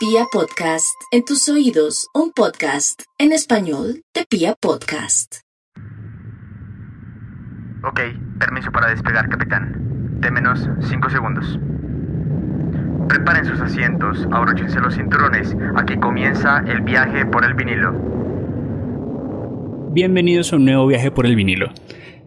Pia Podcast, en tus oídos, un podcast en español de Pia Podcast. Ok, permiso para despegar, capitán. De menos 5 segundos. Preparen sus asientos, abróchense los cinturones. Aquí comienza el viaje por el vinilo. Bienvenidos a un nuevo viaje por el vinilo.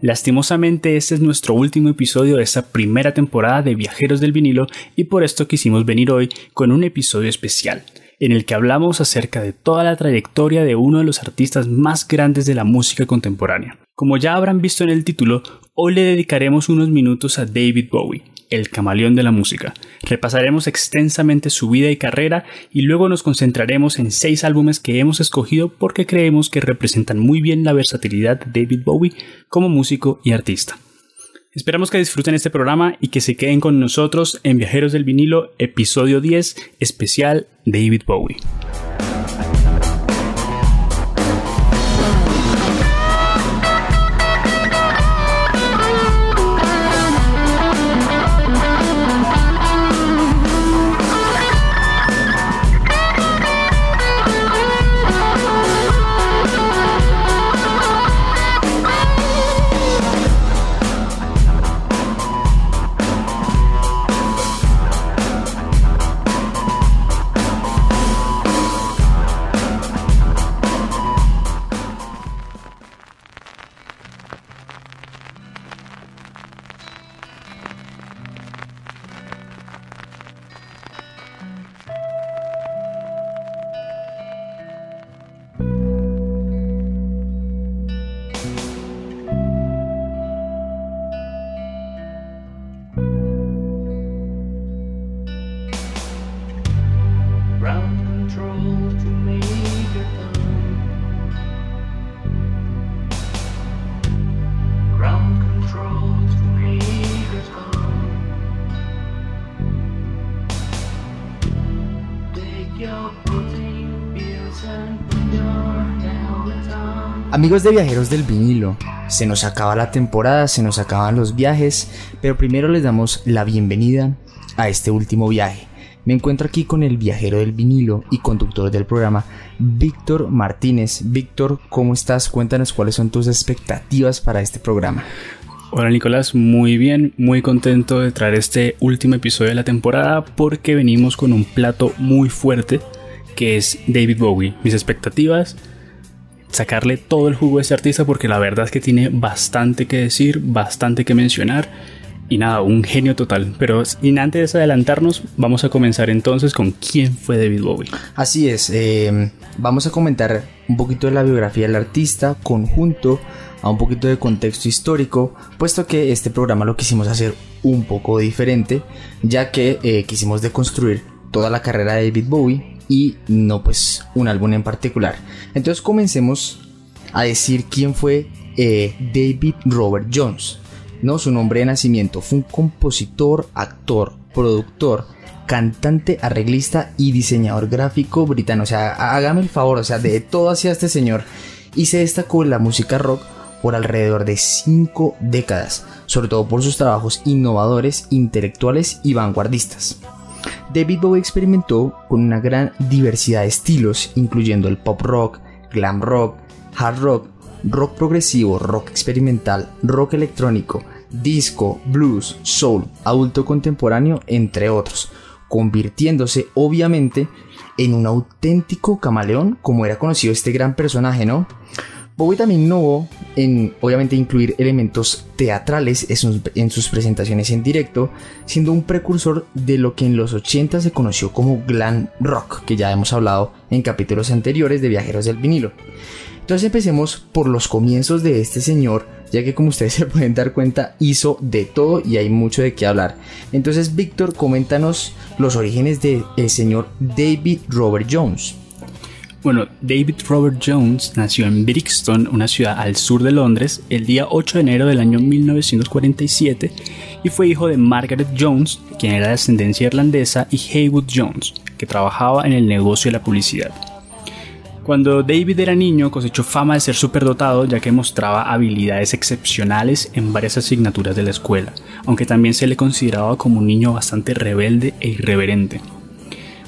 Lastimosamente este es nuestro último episodio de esta primera temporada de Viajeros del vinilo y por esto quisimos venir hoy con un episodio especial en el que hablamos acerca de toda la trayectoria de uno de los artistas más grandes de la música contemporánea. Como ya habrán visto en el título, hoy le dedicaremos unos minutos a David Bowie, el camaleón de la música. Repasaremos extensamente su vida y carrera y luego nos concentraremos en seis álbumes que hemos escogido porque creemos que representan muy bien la versatilidad de David Bowie como músico y artista. Esperamos que disfruten este programa y que se queden con nosotros en Viajeros del Vinilo, episodio 10, especial David Bowie. Amigos de viajeros del vinilo, se nos acaba la temporada, se nos acaban los viajes, pero primero les damos la bienvenida a este último viaje. Me encuentro aquí con el viajero del vinilo y conductor del programa, Víctor Martínez. Víctor, ¿cómo estás? Cuéntanos cuáles son tus expectativas para este programa. Hola Nicolás, muy bien, muy contento de traer este último episodio de la temporada porque venimos con un plato muy fuerte que es David Bowie. Mis expectativas sacarle todo el jugo a este artista porque la verdad es que tiene bastante que decir, bastante que mencionar y nada, un genio total. Pero sin antes de adelantarnos, vamos a comenzar entonces con quién fue David Bowie. Así es, eh, vamos a comentar un poquito de la biografía del artista conjunto a un poquito de contexto histórico, puesto que este programa lo quisimos hacer un poco diferente, ya que eh, quisimos deconstruir toda la carrera de David Bowie y no pues un álbum en particular. Entonces comencemos a decir quién fue eh, David Robert Jones. No, su nombre de nacimiento fue un compositor, actor, productor, cantante, arreglista y diseñador gráfico británico. O sea, hágame el favor, o sea, de todo hacia este señor. Y se destacó en la música rock por alrededor de 5 décadas, sobre todo por sus trabajos innovadores, intelectuales y vanguardistas. David Bowie experimentó con una gran diversidad de estilos, incluyendo el pop rock, glam rock, hard rock, rock progresivo, rock experimental, rock electrónico, disco, blues, soul, adulto contemporáneo, entre otros, convirtiéndose obviamente en un auténtico camaleón como era conocido este gran personaje, ¿no? Bowie también innovó en, obviamente, incluir elementos teatrales en sus, presentaciones en directo, siendo un precursor de lo que en los 80 se conoció como glam rock, que ya hemos hablado en capítulos anteriores de Viajeros del Vinilo. Entonces empecemos por los comienzos de este señor, ya que como ustedes se pueden dar cuenta, hizo de todo y hay mucho de qué hablar. Entonces, Víctor, coméntanos los orígenes del señor David Robert Jones. Bueno, David Robert Jones nació en Brixton, una ciudad al sur de Londres, el día 8 de enero del año 1947 y fue hijo de Margaret Jones, quien era de ascendencia irlandesa, y Haywood Jones, que trabajaba en el negocio de la publicidad. Cuando David era niño cosechó fama de ser superdotado ya que mostraba habilidades excepcionales en varias asignaturas de la escuela, aunque también se le consideraba como un niño bastante rebelde e irreverente.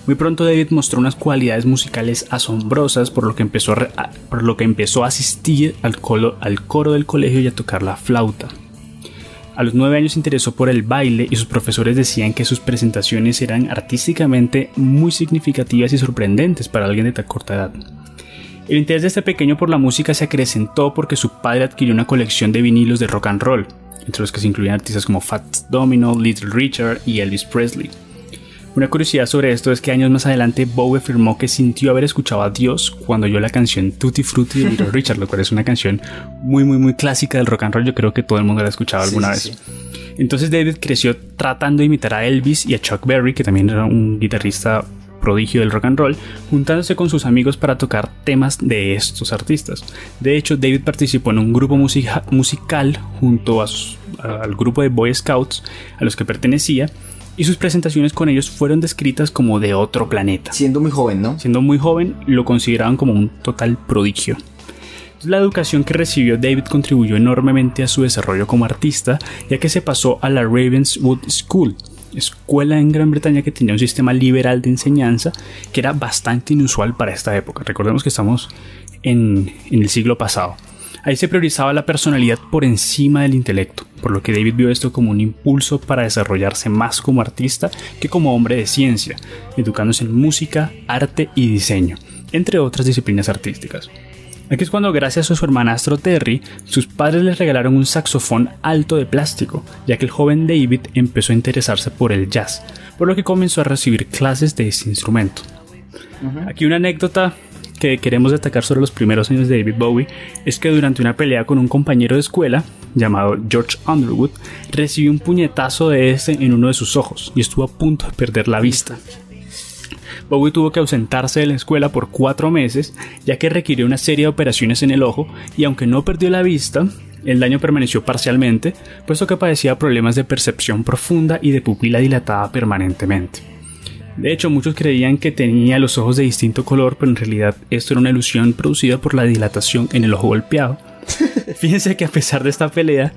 Muy pronto David mostró unas cualidades musicales asombrosas por lo que empezó a, por lo que empezó a asistir al, al coro del colegio y a tocar la flauta. A los nueve años se interesó por el baile y sus profesores decían que sus presentaciones eran artísticamente muy significativas y sorprendentes para alguien de tan corta edad. El interés de este pequeño por la música se acrecentó porque su padre adquirió una colección de vinilos de rock and roll, entre los que se incluían artistas como Fat Domino, Little Richard y Elvis Presley. Una curiosidad sobre esto es que años más adelante Bowie afirmó que sintió haber escuchado a Dios cuando oyó la canción Tutti Frutti de Little Richard, lo cual es una canción muy muy muy clásica del rock and roll, yo creo que todo el mundo la ha escuchado alguna vez. Entonces David creció tratando de imitar a Elvis y a Chuck Berry, que también era un guitarrista prodigio del rock and roll, juntándose con sus amigos para tocar temas de estos artistas. De hecho, David participó en un grupo musical junto al grupo de Boy Scouts a los que pertenecía y sus presentaciones con ellos fueron descritas como de otro planeta. Siendo muy joven, ¿no? Siendo muy joven, lo consideraban como un total prodigio. La educación que recibió David contribuyó enormemente a su desarrollo como artista, ya que se pasó a la Ravenswood School, escuela en Gran Bretaña que tenía un sistema liberal de enseñanza que era bastante inusual para esta época. Recordemos que estamos en, en el siglo pasado. Ahí se priorizaba la personalidad por encima del intelecto, por lo que David vio esto como un impulso para desarrollarse más como artista que como hombre de ciencia, educándose en música, arte y diseño, entre otras disciplinas artísticas. Aquí es cuando, gracias a su hermanastro Terry, sus padres les regalaron un saxofón alto de plástico, ya que el joven David empezó a interesarse por el jazz, por lo que comenzó a recibir clases de ese instrumento. Aquí una anécdota que queremos destacar sobre los primeros años de David Bowie es que durante una pelea con un compañero de escuela llamado George Underwood, recibió un puñetazo de ese en uno de sus ojos y estuvo a punto de perder la vista. Bowie tuvo que ausentarse de la escuela por cuatro meses, ya que requirió una serie de operaciones en el ojo y aunque no perdió la vista, el daño permaneció parcialmente, puesto que padecía problemas de percepción profunda y de pupila dilatada permanentemente. De hecho, muchos creían que tenía los ojos de distinto color, pero en realidad esto era una ilusión producida por la dilatación en el ojo golpeado. Fíjense que a pesar de esta pelea,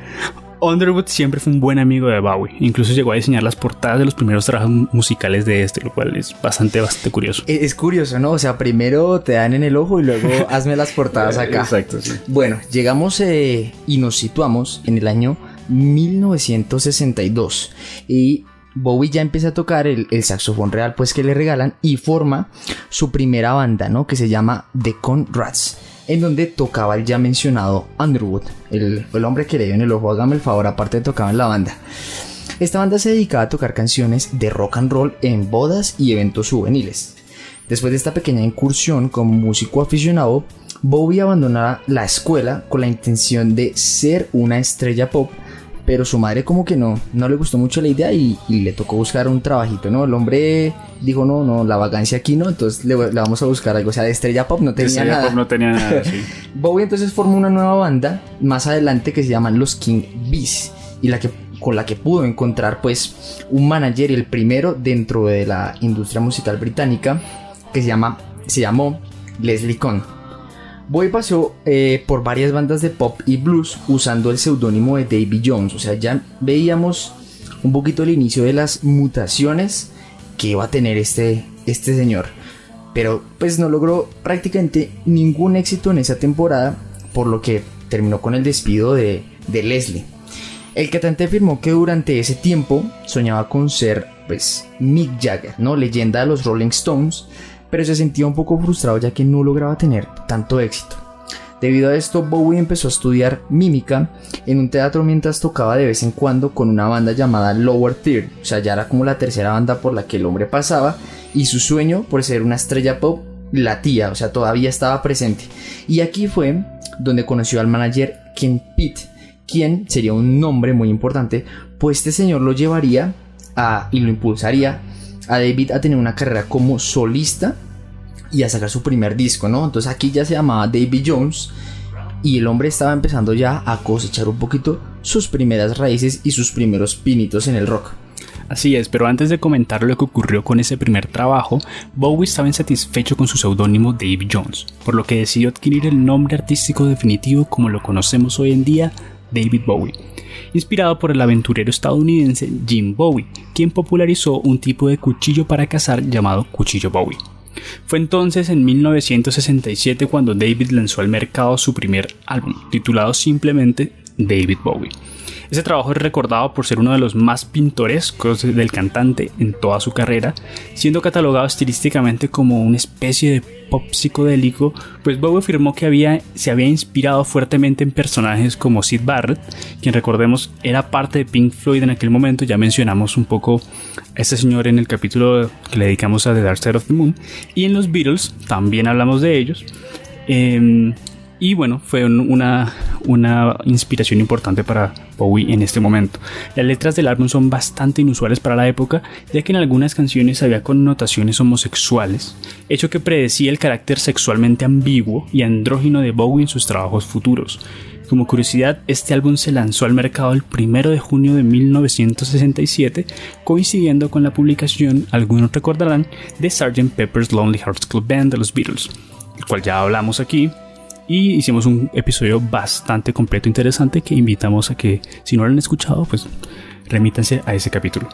Underwood siempre fue un buen amigo de Bowie. Incluso llegó a diseñar las portadas de los primeros trabajos musicales de este, lo cual es bastante, bastante curioso. Es curioso, ¿no? O sea, primero te dan en el ojo y luego hazme las portadas acá. Exacto, sí. Bueno, llegamos eh, y nos situamos en el año 1962. Y Bowie ya empieza a tocar el, saxofón real pues que le regalan y forma su primera banda, ¿no? Que se llama The Conrads, en donde tocaba el ya mencionado Underwood, el, hombre que le dio en el ojo, hágame el favor, aparte de tocaba en la banda. Esta banda se dedicaba a tocar canciones de rock and roll en bodas y eventos juveniles. Después de esta pequeña incursión como músico aficionado, Bowie abandonaba la escuela con la intención de ser una estrella pop pero su madre como que no, no le gustó mucho la idea y, le tocó buscar un trabajito, ¿no? El hombre dijo, no, no, la vacancia aquí no, entonces le, vamos a buscar algo, o sea, de estrella pop no tenía estrella nada. Pop no tenía nada, sí. Bowie entonces formó una nueva banda más adelante que se llaman los King Bees y la que con la que pudo encontrar pues un manager, el primero dentro de la industria musical británica que se llama se llamó Leslie Cohn. Boy pasó eh, por varias bandas de pop y blues usando el seudónimo de Davy Jones. O sea, ya veíamos un poquito el inicio de las mutaciones que iba a tener este, este señor. Pero pues no logró prácticamente ningún éxito en esa temporada, por lo que terminó con el despido de, de Leslie. El cantante afirmó que durante ese tiempo soñaba con ser pues Mick Jagger, ¿no? Leyenda de los Rolling Stones, pero se sentía un poco frustrado ya que no lograba tener tanto éxito. Debido a esto, Bowie empezó a estudiar mímica en un teatro mientras tocaba de vez en cuando con una banda llamada Lower Tier, o sea, ya era como la tercera banda por la que el hombre pasaba, y su sueño por ser una estrella pop latía, o sea, todavía estaba presente. Y aquí fue donde conoció al manager Ken Pitt, quien sería un nombre muy importante, pues este señor lo llevaría a, y lo impulsaría a David a tener una carrera como solista y a sacar su primer disco, ¿no? Entonces aquí ya se llamaba David Jones y el hombre estaba empezando ya a cosechar un poquito sus primeras raíces y sus primeros pinitos en el rock. Así es, pero antes de comentar lo que ocurrió con ese primer trabajo, Bowie estaba insatisfecho con su seudónimo Dave Jones, por lo que decidió adquirir el nombre artístico definitivo como lo conocemos hoy en día, David Bowie, inspirado por el aventurero estadounidense Jim Bowie, quien popularizó un tipo de cuchillo para cazar llamado cuchillo Bowie. Fue entonces en 1967 cuando David lanzó al mercado su primer álbum, titulado simplemente David Bowie. Ese trabajo es recordado por ser uno de los más pintorescos del cantante en toda su carrera, siendo catalogado estilísticamente como una especie de pop psicodélico, pues Bowie afirmó que había, se había inspirado fuertemente en personajes como Sid Barrett, quien recordemos era parte de Pink Floyd en aquel momento, ya mencionamos un poco a este señor en el capítulo que le dedicamos a The Dark Side of the Moon, y en los Beatles también hablamos de ellos. Em, y bueno, fue una, una inspiración importante para Bowie en este momento. Las letras del álbum son bastante inusuales para la época, ya que en algunas canciones había connotaciones homosexuales, hecho que predecía el carácter sexualmente ambiguo y andrógino de Bowie en sus trabajos futuros. Como curiosidad, este álbum se lanzó al mercado el 1 de junio de 1967, coincidiendo con la publicación, algunos recordarán, de Sgt. Pepper's Lonely Hearts Club Band de los Beatles, el cual ya hablamos aquí, y hicimos un episodio bastante completo interesante que invitamos a que si no lo han escuchado pues remítanse a ese capítulo.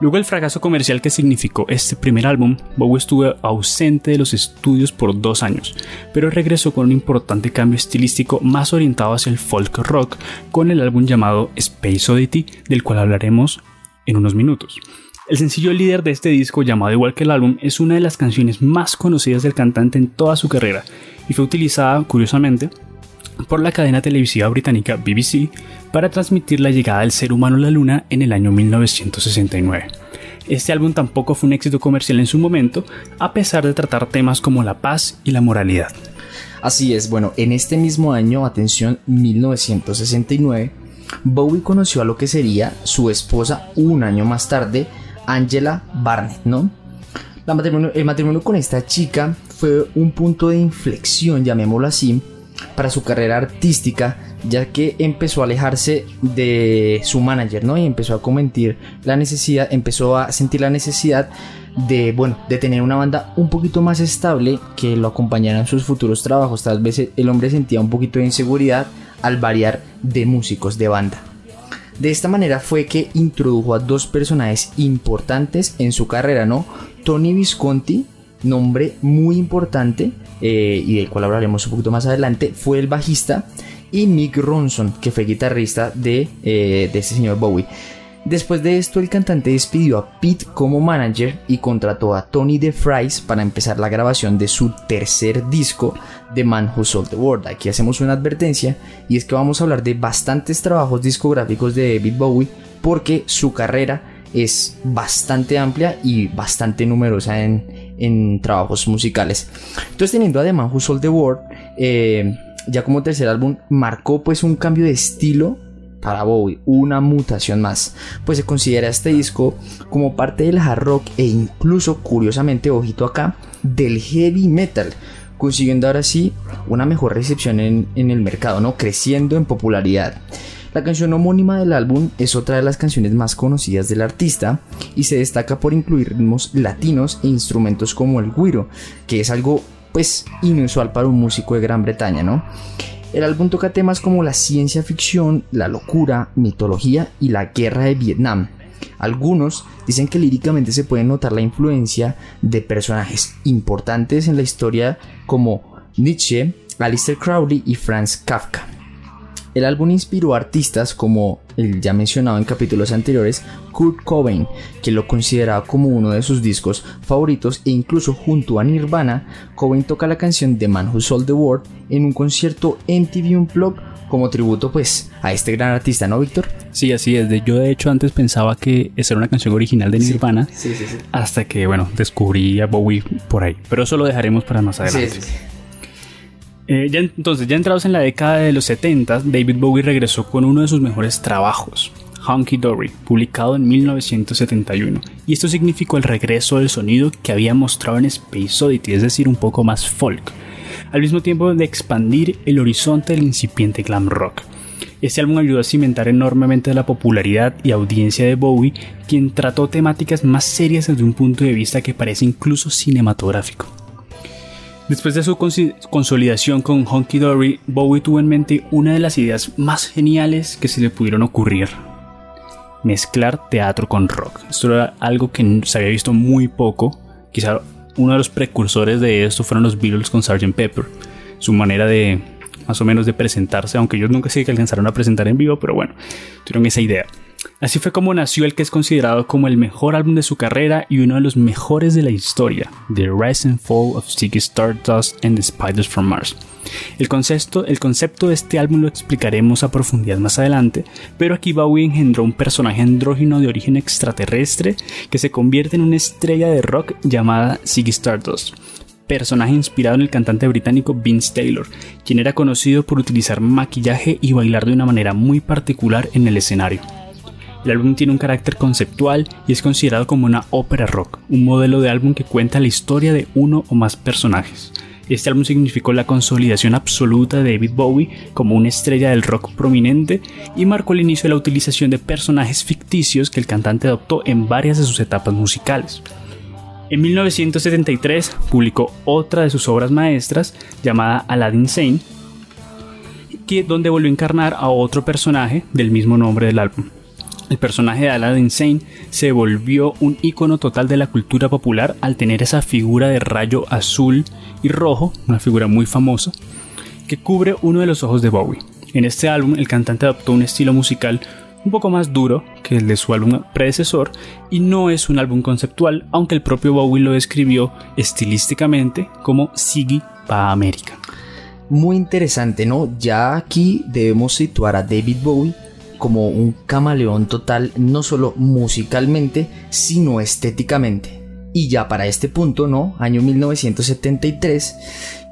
Luego el fracaso comercial que significó este primer álbum, Bowie estuvo ausente de los estudios por dos años, pero regresó con un importante cambio estilístico más orientado hacia el folk rock con el álbum llamado Space Oddity, del cual hablaremos en unos minutos. El sencillo líder de este disco, llamado igual que el álbum, es una de las canciones más conocidas del cantante en toda su carrera y fue utilizada, curiosamente, por la cadena televisiva británica BBC para transmitir la llegada del ser humano a la Luna en el año 1969. Este álbum tampoco fue un éxito comercial en su momento, a pesar de tratar temas como la paz y la moralidad. Así es, bueno, en este mismo año, atención, 1969, Bowie conoció a lo que sería su esposa un año más tarde, Angela Barnett, ¿no? el matrimonio con esta chica fue un punto de inflexión, llamémoslo así, para su carrera artística, ya que empezó a alejarse de su manager, ¿no? Y empezó a comentar la necesidad, empezó a sentir la necesidad de, bueno, de tener una banda un poquito más estable que lo acompañara en sus futuros trabajos. Tal vez el hombre sentía un poquito de inseguridad al variar de músicos de banda. De esta manera fue que introdujo a dos personajes importantes en su carrera, ¿no? Tony Visconti, nombre muy importante eh, y del cual hablaremos un poquito más adelante, fue el bajista, y Mick Ronson, que fue guitarrista de, eh, de este señor Bowie. Después de esto, el cantante despidió a Pete como manager y contrató a Tony DeFries para empezar la grabación de su tercer disco, The Man Who Sold the World. Aquí hacemos una advertencia y es que vamos a hablar de bastantes trabajos discográficos de David Bowie porque su carrera es bastante amplia y bastante numerosa en, trabajos musicales. Entonces teniendo a The Man Who Sold the World, eh, ya como tercer álbum, marcó pues un cambio de estilo para Bowie, una mutación más, pues se considera este disco como parte del hard rock e incluso, curiosamente, ojito acá, del heavy metal, consiguiendo ahora sí una mejor recepción en, el mercado, ¿no? creciendo en popularidad. La canción homónima del álbum es otra de las canciones más conocidas del artista y se destaca por incluir ritmos latinos e instrumentos como el guiro, que es algo pues inusual para un músico de Gran Bretaña, ¿no? El álbum toca temas como la ciencia ficción, la locura, mitología y la guerra de Vietnam. Algunos dicen que líricamente se puede notar la influencia de personajes importantes en la historia como Nietzsche, Alistair Crowley y Franz Kafka. El álbum inspiró a artistas como el ya mencionado en capítulos anteriores, Kurt Cobain, que lo consideraba como uno de sus discos favoritos e incluso junto a Nirvana, Cobain toca la canción The Man Who Sold the World en un concierto MTV Unplugged como tributo pues a este gran artista, ¿no, Víctor? Sí, así es. Yo de hecho antes pensaba que esa era una canción original de Nirvana, hasta que bueno, descubrí a Bowie por ahí. Pero eso lo dejaremos para más adelante. Eh, entonces, ya entrados en la década de los 70, David Bowie regresó con uno de sus mejores trabajos, Hunky Dory, publicado en 1971, y esto significó el regreso del sonido que había mostrado en Space Oddity, es decir, un poco más folk, al mismo tiempo de expandir el horizonte del incipiente glam rock. Este álbum ayudó a cimentar enormemente la popularidad y audiencia de Bowie, quien trató temáticas más serias desde un punto de vista que parece incluso cinematográfico. Después de su consolidación con Honky Dory, Bowie tuvo en mente una de las ideas más geniales que se le pudieron ocurrir. Mezclar teatro con rock. Esto era algo que se había visto muy poco. Quizá uno de los precursores de esto fueron los Beatles con Sgt. Pepper. Su manera de, más o menos, de presentarse, aunque ellos nunca sé que alcanzaron a presentar en vivo, pero bueno, tuvieron esa idea. Así fue como nació el que es considerado como el mejor álbum de su carrera y uno de los mejores de la historia, The Rise and Fall of Ziggy Stardust and the Spiders from Mars. El concepto, el concepto de este álbum lo explicaremos a profundidad más adelante, pero aquí Bowie engendró un personaje andrógino de origen extraterrestre que se convierte en una estrella de rock llamada Ziggy Stardust personaje inspirado en el cantante británico Vince Taylor, quien era conocido por utilizar maquillaje y bailar de una manera muy particular en el escenario. El álbum tiene un carácter conceptual y es considerado como una ópera rock, un modelo de álbum que cuenta la historia de uno o más personajes. Este álbum significó la consolidación absoluta de David Bowie como una estrella del rock prominente y marcó el inicio de la utilización de personajes ficticios que el cantante adoptó en varias de sus etapas musicales. En 1973 publicó otra de sus obras maestras llamada Aladdin Sane, donde volvió a encarnar a otro personaje del mismo nombre del álbum. El personaje de Aladdin Sane se volvió un icono total de la cultura popular al tener esa figura de rayo azul y rojo, una figura muy famosa, que cubre uno de los ojos de Bowie. En este álbum el cantante adoptó un estilo musical un poco más duro que el de su álbum predecesor y no es un álbum conceptual, aunque el propio Bowie lo describió estilísticamente como Siggy para América. Muy interesante, ¿no? Ya aquí debemos situar a David Bowie como un camaleón total no solo musicalmente, sino estéticamente. Y ya para este punto, ¿no? Año 1973,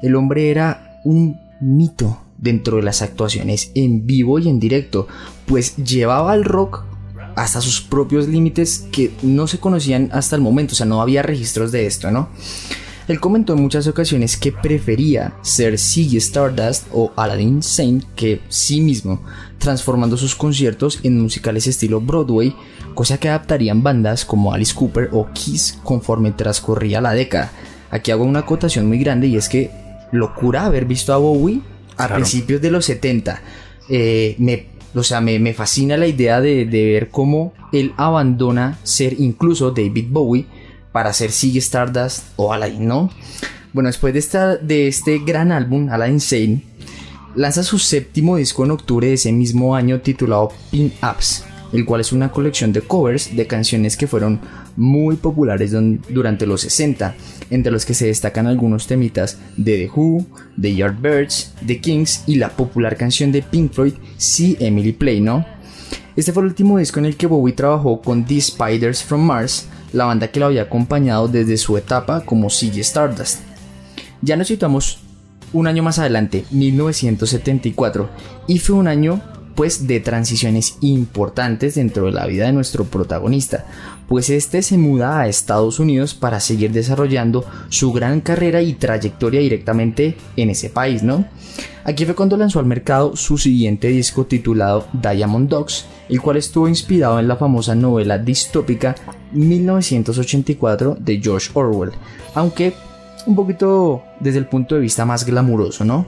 el hombre era un mito dentro de las actuaciones en vivo y en directo, pues llevaba al rock hasta sus propios límites que no se conocían hasta el momento, o sea, no había registros de esto, ¿no? Él comentó en muchas ocasiones que prefería ser Ziggy Stardust o Aladdin Sane que sí mismo, transformando sus conciertos en musicales estilo Broadway, cosa que adaptarían bandas como Alice Cooper o Kiss conforme transcurría la década. Aquí hago una acotación muy grande y es que locura haber visto a Bowie a principios de los 70. Eh, me, o sea, me, fascina la idea de, ver cómo él abandona ser incluso David Bowie para ser Ziggy Stardust o Aladdin, ¿no? Bueno, después de, esta, de este gran álbum, Aladdin Sane, lanza su séptimo disco en octubre de ese mismo año titulado Pin Ups, el cual es una colección de covers de canciones que fueron muy populares durante los 60, entre los que se destacan algunos temitas de The Who, The Yardbirds, The Kings y la popular canción de Pink Floyd See Emily Play, ¿no? Este fue el último disco en el que Bowie trabajó con The Spiders from Mars, la banda que lo había acompañado desde su etapa como Ziggy Stardust. Ya nos situamos un año más adelante, 1974, y fue un año pues de transiciones importantes dentro de la vida de nuestro protagonista, pues este se muda a Estados Unidos para seguir desarrollando su gran carrera y trayectoria directamente en ese país, ¿no? Aquí fue cuando lanzó al mercado su siguiente disco titulado Diamond Dogs, el cual estuvo inspirado en la famosa novela distópica 1984 de George Orwell, aunque un poquito desde el punto de vista más glamuroso, ¿no?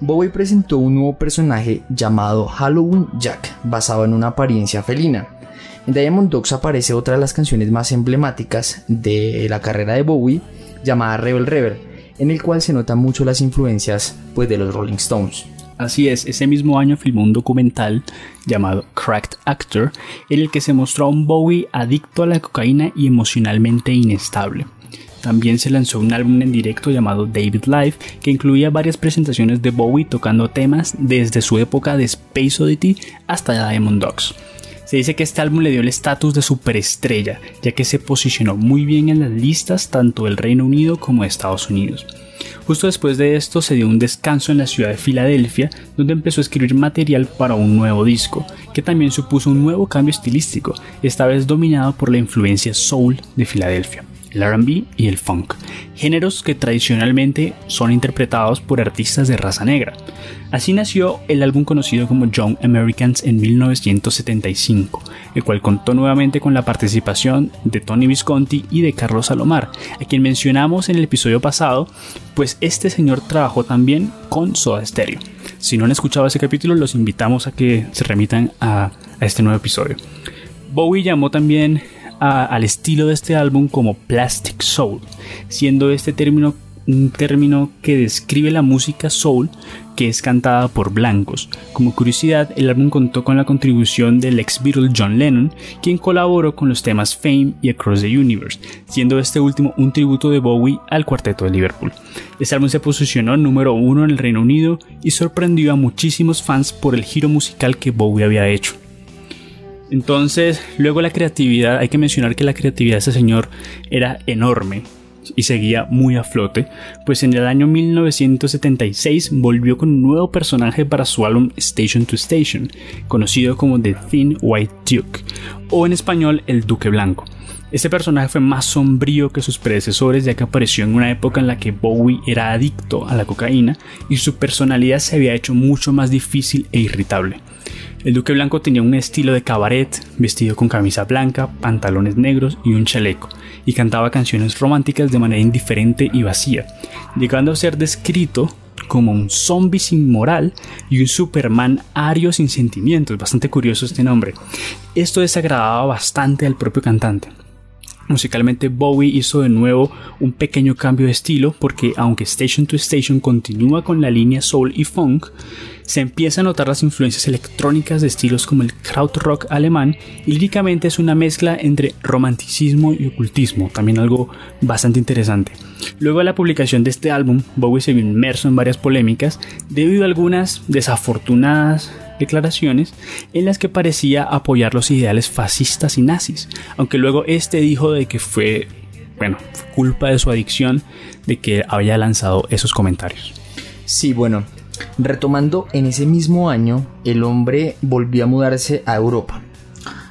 Bowie presentó un nuevo personaje llamado Halloween Jack, basado en una apariencia felina. En Diamond Dogs aparece otra de las canciones más emblemáticas de la carrera de Bowie, llamada Rebel Rebel, en el cual se notan mucho las influencias pues, de los Rolling Stones. Así es, ese mismo año filmó un documental llamado Cracked Actor, en el que se mostró a un Bowie adicto a la cocaína y emocionalmente inestable. También se lanzó un álbum en directo llamado David Live, que incluía varias presentaciones de Bowie tocando temas desde su época de Space Oddity hasta Diamond Dogs. Se dice que este álbum le dio el estatus de superestrella, ya que se posicionó muy bien en las listas tanto del Reino Unido como de Estados Unidos. Justo después de esto se dio un descanso en la ciudad de Filadelfia, donde empezó a escribir material para un nuevo disco, que también supuso un nuevo cambio estilístico, esta vez dominado por la influencia soul de Filadelfia. El RB y el funk, géneros que tradicionalmente son interpretados por artistas de raza negra. Así nació el álbum conocido como Young Americans en 1975, el cual contó nuevamente con la participación de Tony Visconti y de Carlos Salomar, a quien mencionamos en el episodio pasado, pues este señor trabajó también con Soda Stereo. Si no han escuchado ese capítulo, los invitamos a que se remitan a, a este nuevo episodio. Bowie llamó también al estilo de este álbum como Plastic Soul, siendo este término un término que describe la música soul que es cantada por blancos. Como curiosidad, el álbum contó con la contribución del ex Beatle John Lennon, quien colaboró con los temas Fame y Across the Universe, siendo este último un tributo de Bowie al cuarteto de Liverpool. Este álbum se posicionó número uno en el Reino Unido y sorprendió a muchísimos fans por el giro musical que Bowie había hecho. Entonces, luego la creatividad, hay que mencionar que la creatividad de ese señor era enorme y seguía muy a flote, pues en el año 1976 volvió con un nuevo personaje para su álbum Station to Station, conocido como The Thin White Duke, o en español El Duque Blanco. Este personaje fue más sombrío que sus predecesores ya que apareció en una época en la que Bowie era adicto a la cocaína y su personalidad se había hecho mucho más difícil e irritable. El Duque Blanco tenía un estilo de cabaret, vestido con camisa blanca, pantalones negros y un chaleco, y cantaba canciones románticas de manera indiferente y vacía, llegando a ser descrito como un zombie sin moral y un Superman ario sin sentimientos. Bastante curioso este nombre. Esto desagradaba bastante al propio cantante. Musicalmente Bowie hizo de nuevo un pequeño cambio de estilo porque aunque Station to Station continúa con la línea soul y funk, se empieza a notar las influencias electrónicas de estilos como el krautrock alemán y líricamente es una mezcla entre romanticismo y ocultismo, también algo bastante interesante. Luego de la publicación de este álbum, Bowie se vio inmerso en varias polémicas debido a algunas desafortunadas declaraciones en las que parecía apoyar los ideales fascistas y nazis, aunque luego este dijo de que fue, bueno, culpa de su adicción de que había lanzado esos comentarios. Sí, bueno, Retomando, en ese mismo año, el hombre volvió a mudarse a Europa,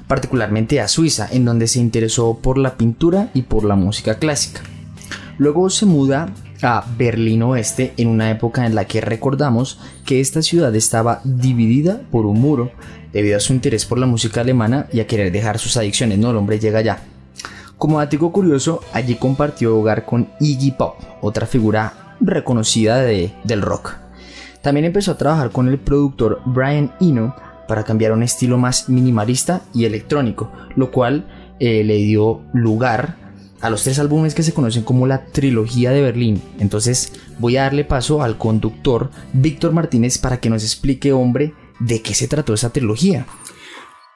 particularmente a Suiza, en donde se interesó por la pintura y por la música clásica. Luego se muda a Berlín Oeste en una época en la que recordamos que esta ciudad estaba dividida por un muro debido a su interés por la música alemana y a querer dejar sus adicciones, no, el hombre llega allá. Como dato curioso, allí compartió hogar con Iggy Pop, otra figura reconocida del rock. También empezó a trabajar con el productor Brian Eno para cambiar un estilo más minimalista y electrónico, lo cual eh, le dio lugar a los tres álbumes que se conocen como la trilogía de Berlín. Entonces voy a darle paso al conductor Víctor Martínez para que nos explique, hombre, de qué se trató esa trilogía.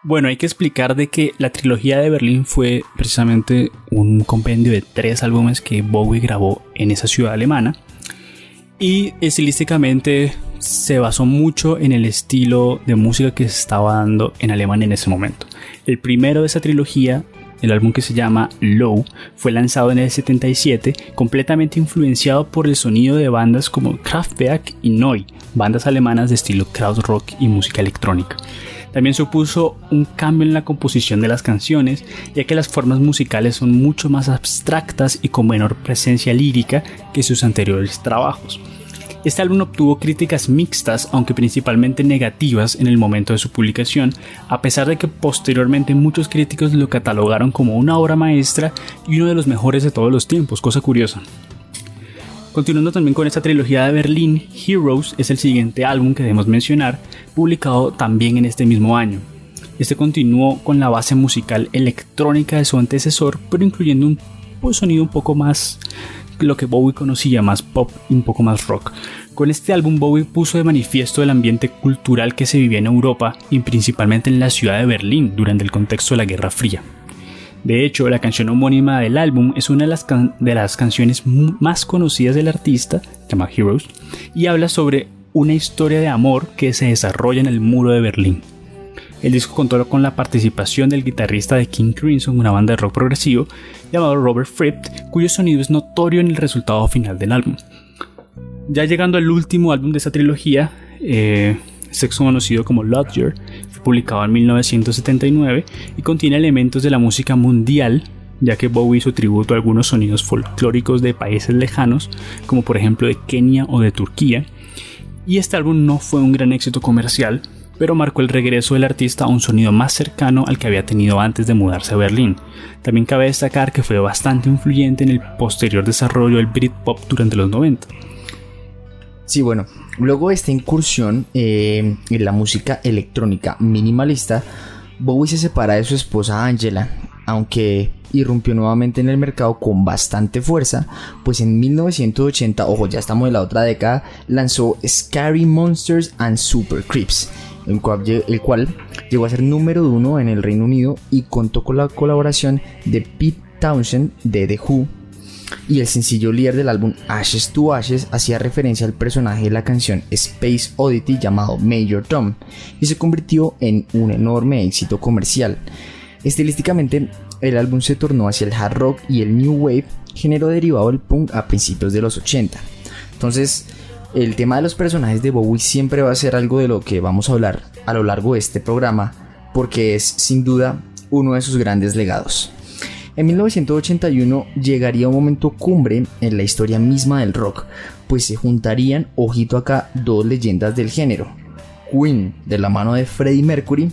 Bueno, hay que explicar de que la trilogía de Berlín fue precisamente un compendio de tres álbumes que Bowie grabó en esa ciudad alemana y estilísticamente se basó mucho en el estilo de música que se estaba dando en Alemania en ese momento. El primero de esa trilogía, el álbum que se llama Low, fue lanzado en el 77, completamente influenciado por el sonido de bandas como Kraftwerk y Neu, bandas alemanas de estilo krautrock y música electrónica. También supuso un cambio en la composición de las canciones, ya que las formas musicales son mucho más abstractas y con menor presencia lírica que sus anteriores trabajos. Este álbum obtuvo críticas mixtas, aunque principalmente negativas en el momento de su publicación, a pesar de que posteriormente muchos críticos lo catalogaron como una obra maestra y uno de los mejores de todos los tiempos, cosa curiosa. Continuando también con esta trilogía de Berlín, Heroes es el siguiente álbum que debemos mencionar, publicado también en este mismo año. Este continuó con la base musical electrónica de su antecesor, pero incluyendo un sonido un poco más lo que Bowie conocía, más pop y un poco más rock. Con este álbum Bowie puso de manifiesto el ambiente cultural que se vivía en Europa y principalmente en la ciudad de Berlín durante el contexto de la Guerra Fría. De hecho, la canción homónima del álbum es una de las, de las canciones más conocidas del artista, llama Heroes, y habla sobre una historia de amor que se desarrolla en el muro de Berlín. El disco contó con la participación del guitarrista de King Crimson, una banda de rock progresivo, llamado Robert Fripp, cuyo sonido es notorio en el resultado final del álbum. Ya llegando al último álbum de esta trilogía, eh, sexo conocido como Lodger, fue publicado en 1979 y contiene elementos de la música mundial ya que Bowie hizo tributo a algunos sonidos folclóricos de países lejanos, como por ejemplo de Kenia o de Turquía, y este álbum no fue un gran éxito comercial, pero marcó el regreso del artista a un sonido más cercano al que había tenido antes de mudarse a Berlín. También cabe destacar que fue bastante influyente en el posterior desarrollo del Britpop durante los 90. Sí, bueno, luego de esta incursión eh, en la música electrónica minimalista, Bowie se separa de su esposa Angela, aunque irrumpió nuevamente en el mercado con bastante fuerza, pues en 1980, ojo, ya estamos en la otra década, lanzó Scary Monsters and Super Creeps, el cual, llegó a ser número uno en el Reino Unido y contó con la colaboración de Pete Townshend de The Who, y el sencillo líder del álbum Ashes to Ashes hacía referencia al personaje de la canción Space Oddity llamado Major Tom y se convirtió en un enorme éxito comercial. Estilísticamente, el álbum se tornó hacia el hard rock y el new wave, género derivado del punk a principios de los 80. Entonces, el tema de los personajes de Bowie siempre va a ser algo de lo que vamos a hablar a lo largo de este programa, porque es sin duda uno de sus grandes legados. En 1981 llegaría un momento cumbre en la historia misma del rock, pues se juntarían, ojito acá, dos leyendas del género. Queen de la mano de Freddie Mercury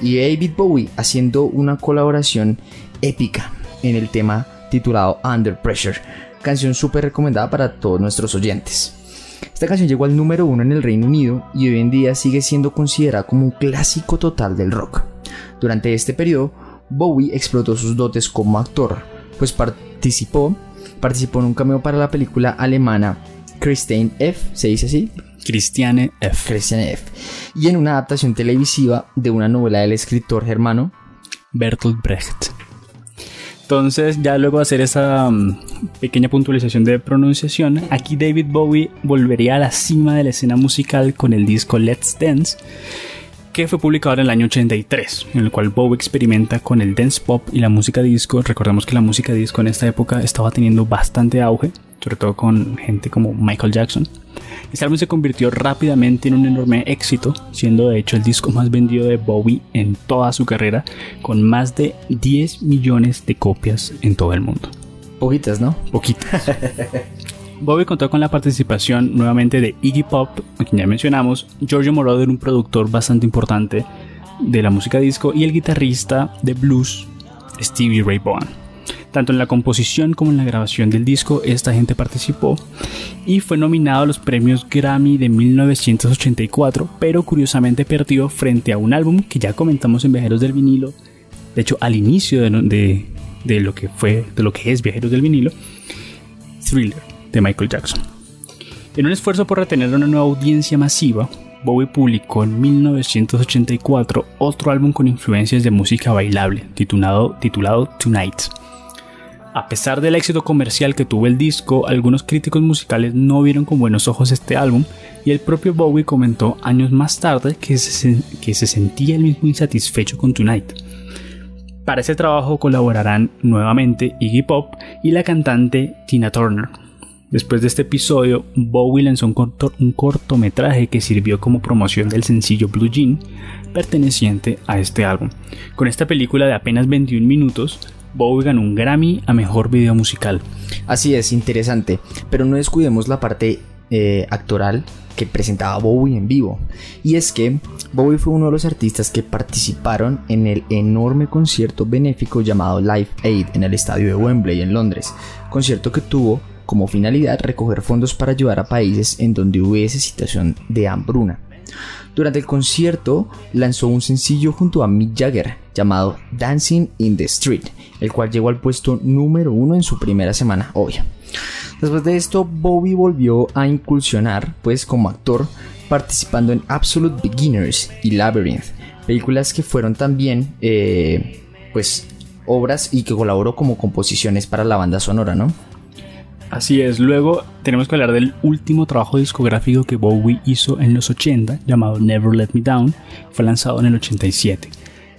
y David Bowie haciendo una colaboración épica en el tema titulado Under Pressure, canción súper recomendada para todos nuestros oyentes. Esta canción llegó al número uno en el Reino Unido y hoy en día sigue siendo considerada como un clásico total del rock. Durante este periodo, Bowie explotó sus dotes como actor, pues participó, participó en un cameo para la película alemana Christiane F, ¿se dice así? Christiane F. Christiane F. Y en una adaptación televisiva de una novela del escritor germano Bertolt Brecht. Entonces, ya luego de hacer esa um, pequeña puntualización de pronunciación, aquí David Bowie volvería a la cima de la escena musical con el disco Let's Dance, que fue publicado en el año 83, en el cual Bowie experimenta con el dance pop y la música disco. Recordemos que la música disco en esta época estaba teniendo bastante auge, sobre todo con gente como Michael Jackson. Este álbum se convirtió rápidamente en un enorme éxito, siendo de hecho el disco más vendido de Bowie en toda su carrera, con más de 10 millones de copias en todo el mundo. Poquitas, ¿no? Poquitas. Bobby contó con la participación nuevamente de Iggy Pop, a quien ya mencionamos, Giorgio Moroder, un productor bastante importante de la música disco, y el guitarrista de blues Stevie Ray Vaughan. Tanto en la composición como en la grabación del disco, esta gente participó y fue nominado a los premios Grammy de 1984, pero curiosamente perdió frente a un álbum que ya comentamos en Viajeros del Vinilo, de hecho al inicio de, de lo que fue, de lo que es Viajeros del Vinilo, Thriller de Michael Jackson. En un esfuerzo por retener una nueva audiencia masiva, Bowie publicó en 1984 otro álbum con influencias de música bailable, titulado, titulado Tonight. A pesar del éxito comercial que tuvo el disco, algunos críticos musicales no vieron con buenos ojos este álbum y el propio Bowie comentó años más tarde que se, sentía el mismo insatisfecho con Tonight. Para ese trabajo colaborarán nuevamente Iggy Pop y la cantante Tina Turner. Después de este episodio, Bowie lanzó un, cortometraje que sirvió como promoción del sencillo Blue Jean, perteneciente a este álbum. Con esta película de apenas 21 minutos, Bowie ganó un Grammy a Mejor Video Musical. Así es, interesante, pero no descuidemos la parte eh, actoral que presentaba Bowie en vivo. Y es que Bowie fue uno de los artistas que participaron en el enorme concierto benéfico llamado Live Aid en el estadio de Wembley en Londres, concierto que tuvo como finalidad recoger fondos para ayudar a países en donde hubiese situación de hambruna. Durante el concierto lanzó un sencillo junto a Mick Jagger llamado Dancing in the Street, el cual llegó al puesto número uno en su primera semana, obvio. Después de esto, Bobby volvió a incursionar, pues como actor, participando en Absolute Beginners y Labyrinth, películas que fueron también, eh, pues, obras y que colaboró como composiciones para la banda sonora, ¿no? Así es, luego tenemos que hablar del último trabajo discográfico que Bowie hizo en los 80, llamado Never Let Me Down, fue lanzado en el 87.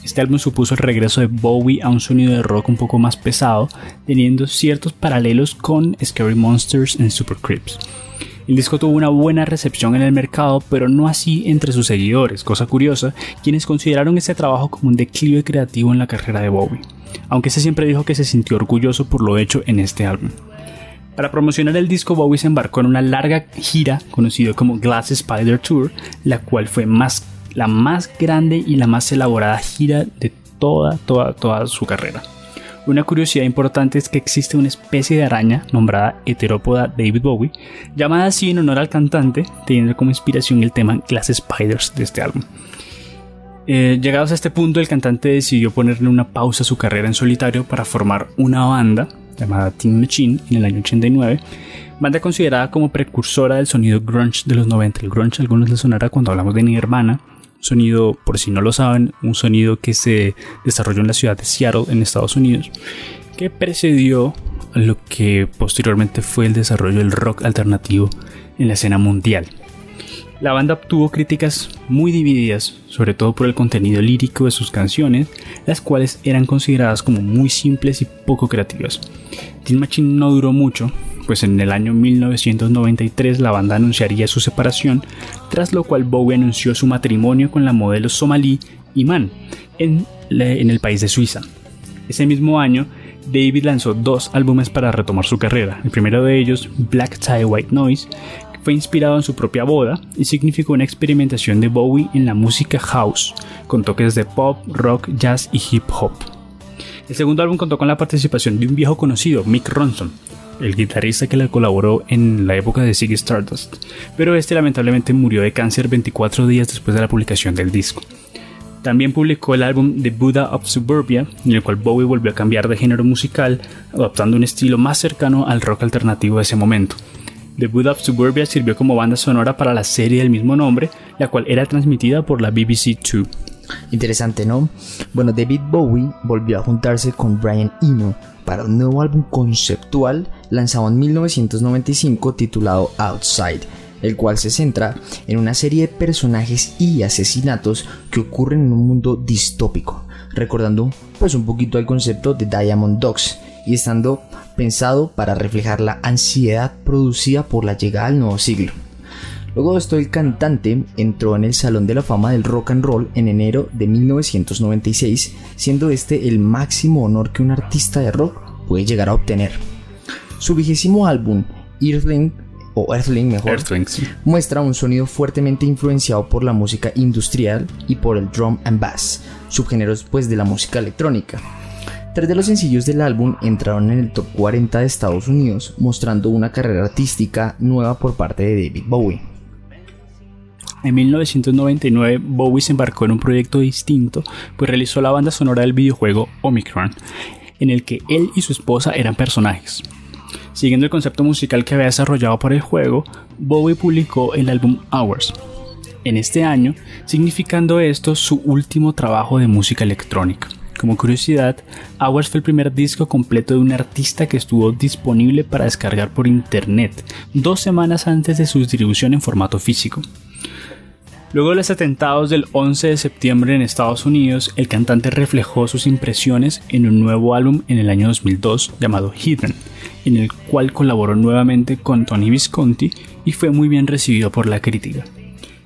Este álbum supuso el regreso de Bowie a un sonido de rock un poco más pesado, teniendo ciertos paralelos con Scary Monsters en Super Crips. El disco tuvo una buena recepción en el mercado, pero no así entre sus seguidores, cosa curiosa, quienes consideraron este trabajo como un declive creativo en la carrera de Bowie. aunque se siempre dijo que se sintió orgulloso por lo hecho en este álbum. Para promocionar el disco, Bowie se embarcó en una larga gira conocida como Glass Spider Tour, la cual fue más, la más grande y la más elaborada gira de toda, toda, toda su carrera. Una curiosidad importante es que existe una especie de araña nombrada Heterópoda David Bowie, llamada así en honor al cantante, teniendo como inspiración el tema Glass Spiders de este álbum. Eh, llegados a este punto, el cantante decidió ponerle una pausa a su carrera en solitario para formar una banda llamada Team Machine en el año 89, banda considerada como precursora del sonido grunge de los 90. El grunge a algunos les sonará cuando hablamos de Nirvana, sonido, por si no lo saben, un sonido que se desarrolló en la ciudad de Seattle, en Estados Unidos, que precedió lo que posteriormente fue el desarrollo del rock alternativo en la escena mundial. La banda obtuvo críticas muy divididas, sobre todo por el contenido lírico de sus canciones, las cuales eran consideradas como muy simples y poco creativas. Teen Machine no duró mucho, pues en el año 1993 la banda anunciaría su separación, tras lo cual Bowie anunció su matrimonio con la modelo somalí Iman en, en el país de Suiza. Ese mismo año, David lanzó dos álbumes para retomar su carrera. El primero de ellos, Black Tie White Noise, fue inspirado en su propia boda y significó una experimentación de Bowie en la música house, con toques de pop, rock, jazz y hip hop. El segundo álbum contó con la participación de un viejo conocido, Mick Ronson, el guitarrista que le colaboró en la época de Ziggy Stardust, pero este lamentablemente murió de cáncer 24 días después de la publicación del disco. También publicó el álbum The Buddha of Suburbia, en el cual Bowie volvió a cambiar de género musical, adoptando un estilo más cercano al rock alternativo de ese momento. The Buddha of Suburbia sirvió como banda sonora para la serie del mismo nombre, la cual era transmitida por la BBC Two. Interesante, ¿no? Bueno, David Bowie volvió a juntarse con Brian Eno para un nuevo álbum conceptual lanzado en 1995 titulado Outside, el cual se centra en una serie de personajes y asesinatos que ocurren en un mundo distópico, recordando pues un poquito el concepto de Diamond Dogs y estando pensado para reflejar la ansiedad producida por la llegada al nuevo siglo. Luego de esto, el cantante entró en el Salón de la Fama del Rock and Roll en enero de 1996, siendo este el máximo honor que un artista de rock puede llegar a obtener. Su vigésimo álbum, Earthling, o Earthling mejor, muestra un sonido fuertemente influenciado por la música industrial y por el drum and bass, subgéneros pues de la música electrónica. Tres de los sencillos del álbum entraron en el top 40 de Estados Unidos, mostrando una carrera artística nueva por parte de David Bowie. En 1999, Bowie se embarcó en un proyecto distinto, pues realizó la banda sonora del videojuego Omicron, en el que él y su esposa eran personajes. Siguiendo el concepto musical que había desarrollado para el juego, Bowie publicó el álbum Hours, en este año, significando esto su último trabajo de música electrónica. Como curiosidad, Hours fue el primer disco completo de un artista que estuvo disponible para descargar por internet dos semanas antes de su distribución en formato físico. Luego de los atentados del 11 de septiembre en Estados Unidos, el cantante reflejó sus impresiones en un nuevo álbum en el año 2002 llamado Hidden, en el cual colaboró nuevamente con Tony Visconti y fue muy bien recibido por la crítica.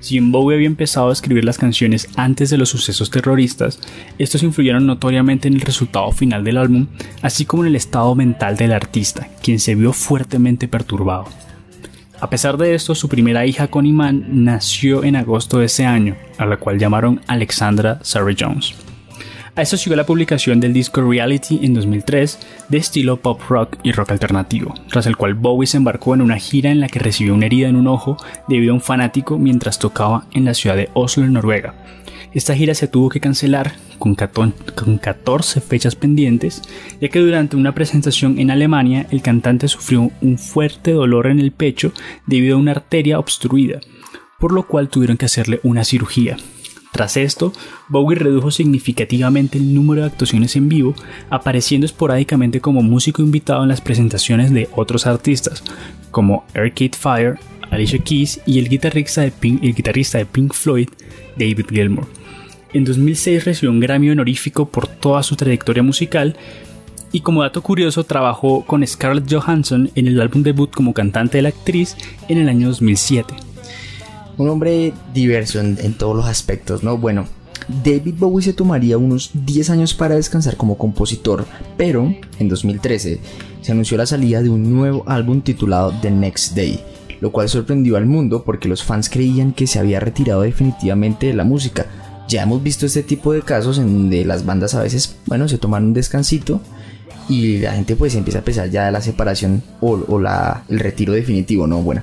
Si bien Bowie había empezado a escribir las canciones antes de los sucesos terroristas, estos influyeron notoriamente en el resultado final del álbum, así como en el estado mental del artista, quien se vio fuertemente perturbado. A pesar de esto, su primera hija con Iman nació en agosto de ese año, a la cual llamaron Alexandra Sarah Jones. A eso siguió la publicación del disco Reality en 2003 de estilo pop rock y rock alternativo, tras el cual Bowie se embarcó en una gira en la que recibió una herida en un ojo debido a un fanático mientras tocaba en la ciudad de Oslo, en Noruega. Esta gira se tuvo que cancelar con 14 fechas pendientes, ya que durante una presentación en Alemania el cantante sufrió un fuerte dolor en el pecho debido a una arteria obstruida, por lo cual tuvieron que hacerle una cirugía. Tras esto, Bowie redujo significativamente el número de actuaciones en vivo, apareciendo esporádicamente como músico invitado en las presentaciones de otros artistas, como Arcade Fire, Alicia Keys y el guitarrista de Pink, el guitarrista de Pink Floyd, David Gilmour. En 2006 recibió un Grammy honorífico por toda su trayectoria musical y como dato curioso trabajó con Scarlett Johansson en el álbum debut como cantante de la actriz en el año 2007 un hombre diverso en, todos los aspectos, ¿no? Bueno, David Bowie se tomaría unos 10 años para descansar como compositor, pero en 2013 se anunció la salida de un nuevo álbum titulado The Next Day, lo cual sorprendió al mundo porque los fans creían que se había retirado definitivamente de la música. Ya hemos visto este tipo de casos en donde las bandas a veces, bueno, se toman un descansito y la gente pues empieza a pensar ya de la separación o, la, el retiro definitivo, ¿no? Bueno,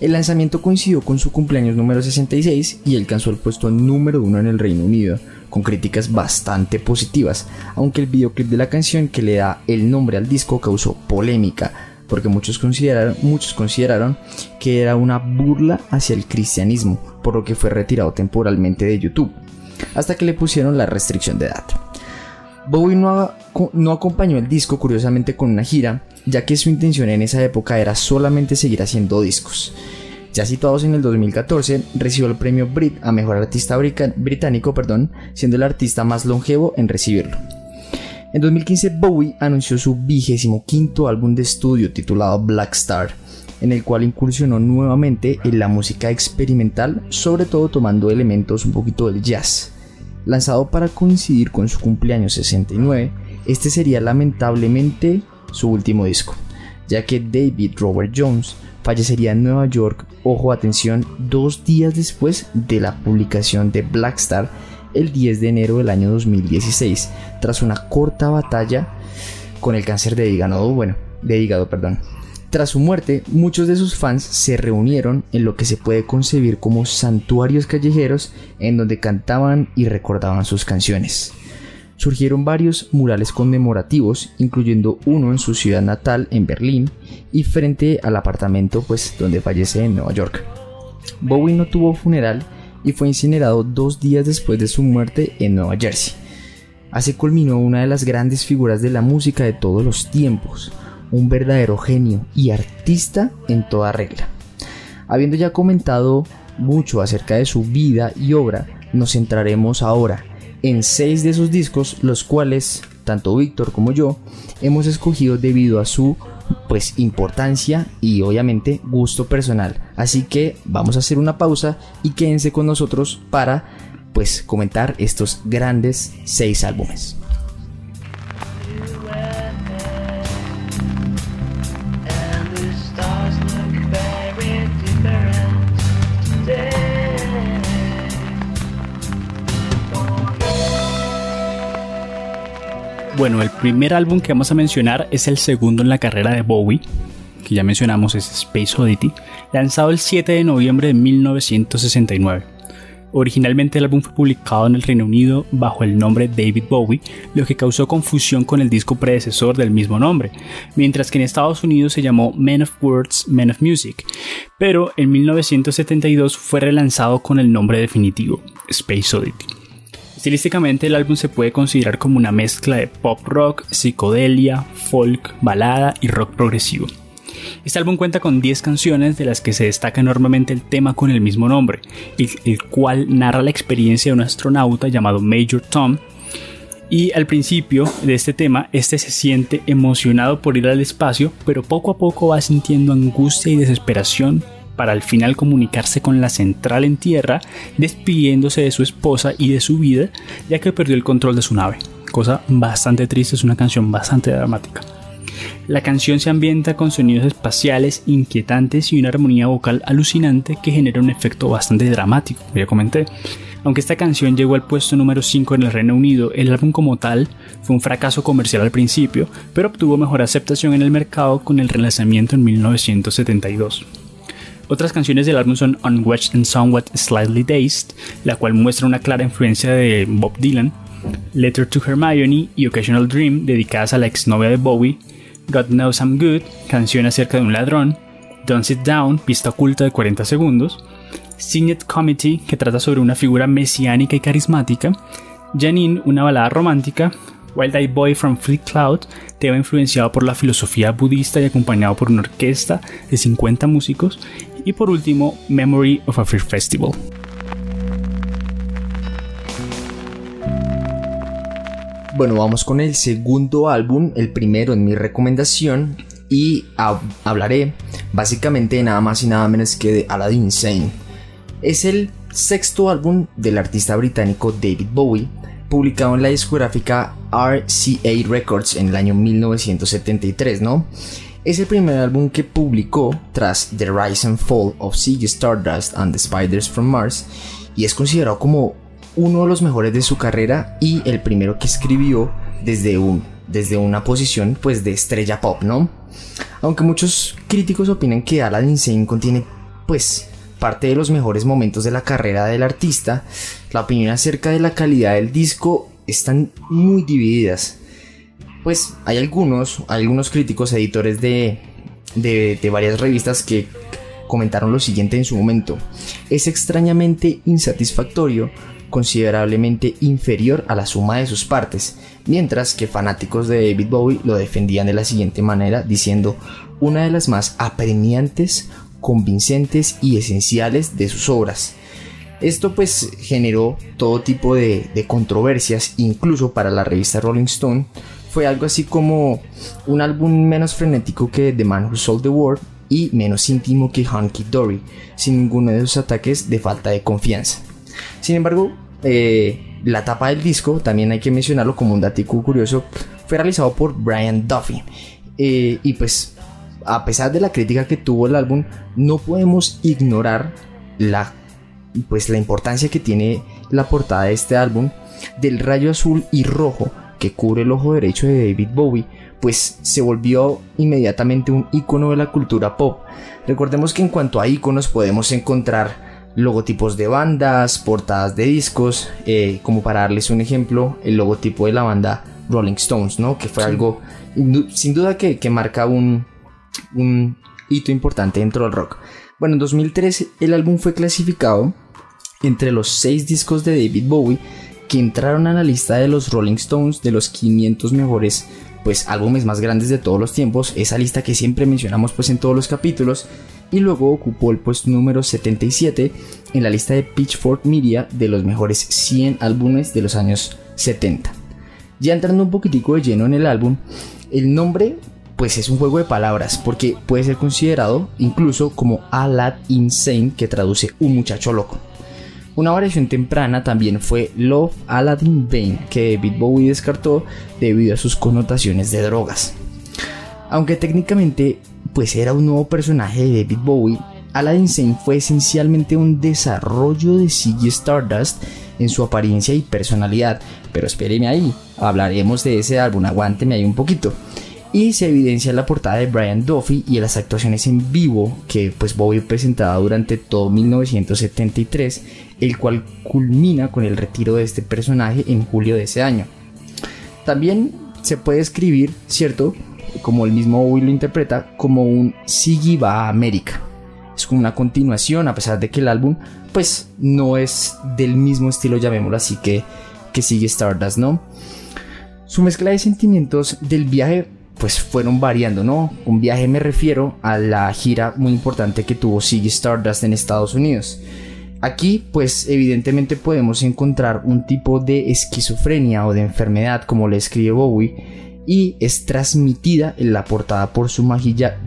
el lanzamiento coincidió con su cumpleaños número 66 y alcanzó el puesto número uno en el Reino Unido, con críticas bastante positivas, aunque el videoclip de la canción que le da el nombre al disco causó polémica, porque muchos consideraron, muchos consideraron que era una burla hacia el cristianismo, por lo que fue retirado temporalmente de YouTube, hasta que le pusieron la restricción de edad. Bowie no, acompañó el disco curiosamente con una gira, ya que su intención en esa época era solamente seguir haciendo discos. Ya situados en el 2014, recibió el premio Brit a Mejor Artista Británico, perdón, siendo el artista más longevo en recibirlo. En 2015 Bowie anunció su vigésimo quinto álbum de estudio titulado Black Star, en el cual incursionó nuevamente en la música experimental, sobre todo tomando elementos un poquito del jazz. Lanzado para coincidir con su cumpleaños 69, este sería lamentablemente su último disco, ya que David Robert Jones fallecería en Nueva York, ojo atención, dos días después de la publicación de Black Star el 10 de enero del año 2016, tras una corta batalla con el cáncer de hígado, bueno, de hígado, perdón. Tras su muerte, muchos de sus fans se reunieron en lo que se puede concebir como santuarios callejeros en donde cantaban y recordaban sus canciones. Surgieron varios murales conmemorativos, incluyendo uno en su ciudad natal, en Berlín, y frente al apartamento pues, donde fallece en Nueva York. Bowie no tuvo funeral y fue incinerado dos días después de su muerte en Nueva Jersey. Así culminó una de las grandes figuras de la música de todos los tiempos, un verdadero genio y artista en toda regla. Habiendo ya comentado mucho acerca de su vida y obra, nos centraremos ahora en seis de sus discos, los cuales tanto Víctor como yo hemos escogido debido a su pues importancia y obviamente gusto personal. Así que vamos a hacer una pausa y quédense con nosotros para pues comentar estos grandes seis álbumes. Bueno, el primer álbum que vamos a mencionar es el segundo en la carrera de Bowie, que ya mencionamos es Space Oddity, lanzado el 7 de noviembre de 1969. Originalmente el álbum fue publicado en el Reino Unido bajo el nombre David Bowie, lo que causó confusión con el disco predecesor del mismo nombre, mientras que en Estados Unidos se llamó Men of Words, Men of Music, pero en 1972 fue relanzado con el nombre definitivo, Space Oddity. Estilísticamente el álbum se puede considerar como una mezcla de pop rock, psicodelia, folk, balada y rock progresivo. Este álbum cuenta con 10 canciones de las que se destaca enormemente el tema con el mismo nombre, el, cual narra la experiencia de un astronauta llamado Major Tom y al principio de este tema, este se siente emocionado por ir al espacio, pero poco a poco va sintiendo angustia y desesperación para al final comunicarse con la central en tierra, despidiéndose de su esposa y de su vida, ya que perdió el control de su nave. Cosa bastante triste, es una canción bastante dramática. La canción se ambienta con sonidos espaciales inquietantes y una armonía vocal alucinante que genera un efecto bastante dramático, como ya comenté. Aunque esta canción llegó al puesto número 5 en el Reino Unido, el álbum como tal fue un fracaso comercial al principio, pero obtuvo mejor aceptación en el mercado con el relanzamiento en 1972. Otras canciones del álbum son Unwatched and Somewhat Slightly Dazed, la cual muestra una clara influencia de Bob Dylan, Letter to Hermione y Occasional Dream, dedicadas a la exnovia de Bowie, God Knows I'm Good, canción acerca de un ladrón, Don't Sit Down, pista oculta de 40 segundos, Signet Committee, que trata sobre una figura mesiánica y carismática, Janine, una balada romántica, Wild Eye Boy from Fleet Cloud, tema influenciado por la filosofía budista y acompañado por una orquesta de 50 músicos, y por último, Memory of a Free Festival. Bueno, vamos con el segundo álbum, el primero en mi recomendación, y hablaré básicamente de nada más y nada menos que de Aladdin Sane. Es el sexto álbum del artista británico David Bowie, publicado en la discográfica RCA Records en el año 1973, ¿no? Es el primer álbum que publicó tras The Rise and Fall of Ziggy Stardust and the Spiders from Mars y es considerado como uno de los mejores de su carrera y el primero que escribió desde, un, desde una posición pues de estrella pop, ¿no? Aunque muchos críticos opinan que Aladdin Sane contiene pues parte de los mejores momentos de la carrera del artista, la opinión acerca de la calidad del disco están muy divididas. Pues hay algunos, algunos críticos, editores de, de, varias revistas que comentaron lo siguiente en su momento. Es extrañamente insatisfactorio considerablemente inferior a la suma de sus partes, mientras que fanáticos de David Bowie lo defendían de la siguiente manera, diciendo una de las más apremiantes, convincentes y esenciales de sus obras. Esto pues generó todo tipo de controversias, incluso para la revista Rolling Stone, fue algo así como un álbum menos frenético que The Man Who Sold the World y menos íntimo que Hunky Dory, sin ninguno de sus ataques de falta de confianza. Sin embargo, eh, la tapa del disco, también hay que mencionarlo como un datico curioso, fue realizado por Brian Duffy. Eh, y pues, a pesar de la crítica que tuvo el álbum, no podemos ignorar la, pues, la importancia que tiene la portada de este álbum del rayo azul y rojo que cubre el ojo derecho de David Bowie, pues se volvió inmediatamente un icono de la cultura pop. Recordemos que en cuanto a iconos podemos encontrar logotipos de bandas, portadas de discos, eh, como para darles un ejemplo, el logotipo de la banda Rolling Stones, ¿no? Que fue algo sin duda que, marca un, un hito importante dentro del rock. Bueno, en 2003 el álbum fue clasificado entre los seis discos de David Bowie que entraron a la lista de los Rolling Stones de los 500 mejores pues álbumes más grandes de todos los tiempos, esa lista que siempre mencionamos pues en todos los capítulos y luego ocupó el puesto número 77 en la lista de Pitchfork Media de los mejores 100 álbumes de los años 70. Ya entrando un poquitico de lleno en el álbum, el nombre pues es un juego de palabras porque puede ser considerado incluso como Alad Insane que traduce un muchacho loco. Una variación temprana también fue Love Aladdin Bane que David Bowie descartó debido a sus connotaciones de drogas. Aunque técnicamente pues era un nuevo personaje de David Bowie, Aladdin Sane fue esencialmente un desarrollo de Ziggy Stardust en su apariencia y personalidad. Pero espéreme ahí, hablaremos de ese álbum, aguánteme ahí un poquito. Y se evidencia en la portada de Brian Duffy y en las actuaciones en vivo que pues Bowie presentaba durante todo 1973, el cual culmina con el retiro de este personaje en julio de ese año. También se puede escribir, ¿cierto? como el mismo Bowie lo interpreta, como un Siggy va a América. Es como una continuación, a pesar de que el álbum, pues, no es del mismo estilo, llamémoslo así, que, que sigue Stardust, ¿no? Su mezcla de sentimientos del viaje, pues, fueron variando, ¿no? Un viaje me refiero a la gira muy importante que tuvo Siggy Stardust en Estados Unidos. Aquí, pues evidentemente podemos encontrar un tipo de esquizofrenia o de enfermedad, como le escribe Bowie, y es transmitida en la portada por su,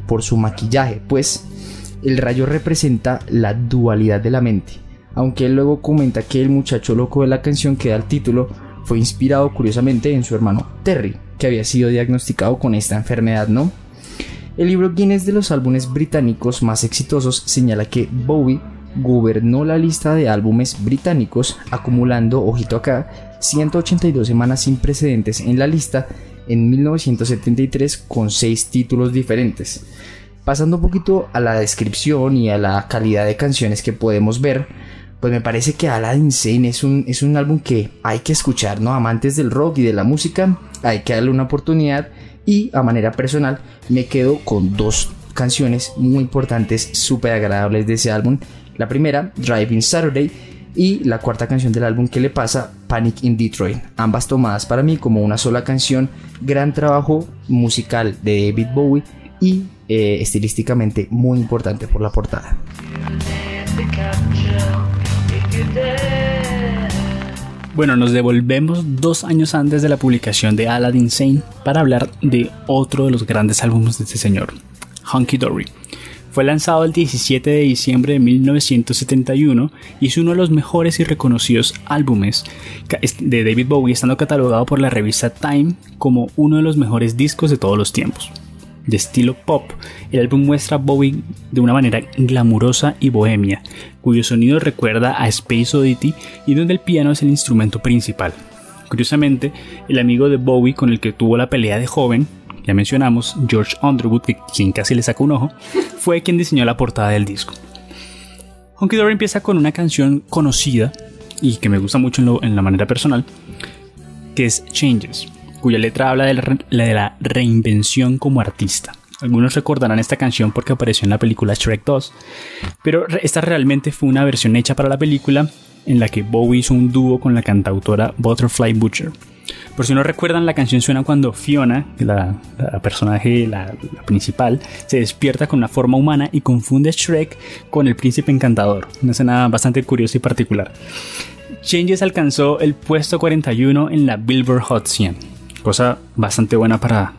por su maquillaje, pues el rayo representa la dualidad de la mente. Aunque él luego comenta que el muchacho loco de la canción que da el título fue inspirado curiosamente en su hermano Terry, que había sido diagnosticado con esta enfermedad, ¿no? El libro Guinness de los álbumes británicos más exitosos señala que Bowie gobernó la lista de álbumes británicos, acumulando, ojito acá, 182 semanas sin precedentes en la lista en 1973 con seis títulos diferentes. Pasando un poquito a la descripción y a la calidad de canciones que podemos ver, pues me parece que Aladdin Sane es un, es un álbum que hay que escuchar, ¿no? Amantes del rock y de la música, hay que darle una oportunidad y a manera personal me quedo con dos canciones muy importantes, súper agradables de ese álbum. La primera, Driving Saturday, y la cuarta canción del álbum que le pasa, Panic in Detroit, ambas tomadas para mí como una sola canción, gran trabajo musical de David Bowie y eh, estilísticamente muy importante por la portada. Bueno, nos devolvemos dos años antes de la publicación de Aladdin Sane para hablar de otro de los grandes álbumes de este señor, Hunky Dory Fue lanzado el 17 de diciembre de 1971 y es uno de los mejores y reconocidos álbumes de David Bowie, estando catalogado por la revista Time como uno de los mejores discos de todos los tiempos. De estilo pop, el álbum muestra a Bowie de una manera glamurosa y bohemia, cuyo sonido recuerda a Space Oddity y donde el piano es el instrumento principal. Curiosamente, el amigo de Bowie con el que tuvo la pelea de joven, ya mencionamos, George Underwood, quien casi le sacó un ojo, fue quien diseñó la portada del disco. Honky Dory empieza con una canción conocida y que me gusta mucho en, la manera personal, que es Changes, cuya letra habla de la, reinvención como artista. Algunos recordarán esta canción porque apareció en la película Shrek 2, pero esta realmente fue una versión hecha para la película en la que Bowie hizo un dúo con la cantautora Butterfly Butcher. Por si no recuerdan, la canción suena cuando Fiona, la, personaje, la, principal, se despierta con una forma humana y confunde Shrek con el príncipe encantador. Una escena bastante curiosa y particular. Changes alcanzó el puesto 41 en la Billboard Hot 100, cosa bastante buena para,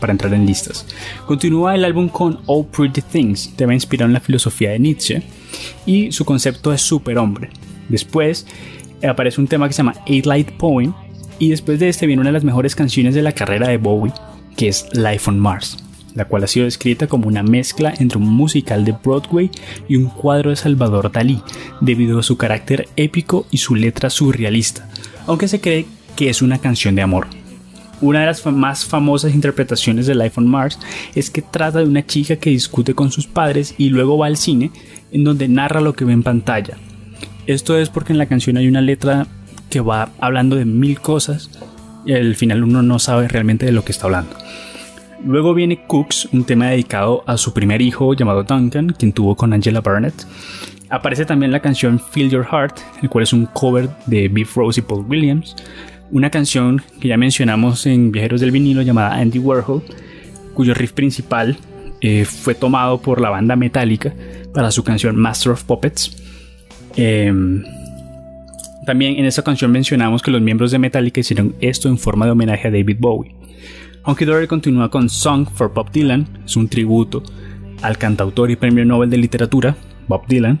para entrar en listas. Continúa el álbum con All Pretty Things, tema inspirado en la filosofía de Nietzsche, y su concepto es superhombre. Después aparece un tema que se llama Eight Light Poem, y después de este viene una de las mejores canciones de la carrera de Bowie, que es Life on Mars, la cual ha sido descrita como una mezcla entre un musical de Broadway y un cuadro de Salvador Dalí, debido a su carácter épico y su letra surrealista, aunque se cree que es una canción de amor. Una de las más famosas interpretaciones de Life on Mars es que trata de una chica que discute con sus padres y luego va al cine, en donde narra lo que ve en pantalla. Esto es porque en la canción hay una letra que va hablando de mil cosas y al final uno no sabe realmente de lo que está hablando. Luego viene Cooks, un tema dedicado a su primer hijo llamado Duncan, quien tuvo con Angela Barnett. Aparece también la canción Feel Your Heart, el cual es un cover de Beef Rose y Paul Williams. Una canción que ya mencionamos en Viajeros del Vinilo llamada Andy Warhol, cuyo riff principal eh, fue tomado por la banda Metallica para su canción Master of Puppets. Em, también en esta canción mencionamos que los miembros de Metallica hicieron esto en forma de homenaje a David Bowie. Honky Dory continúa con Song for Bob Dylan, es un tributo al cantautor y premio Nobel de Literatura, Bob Dylan,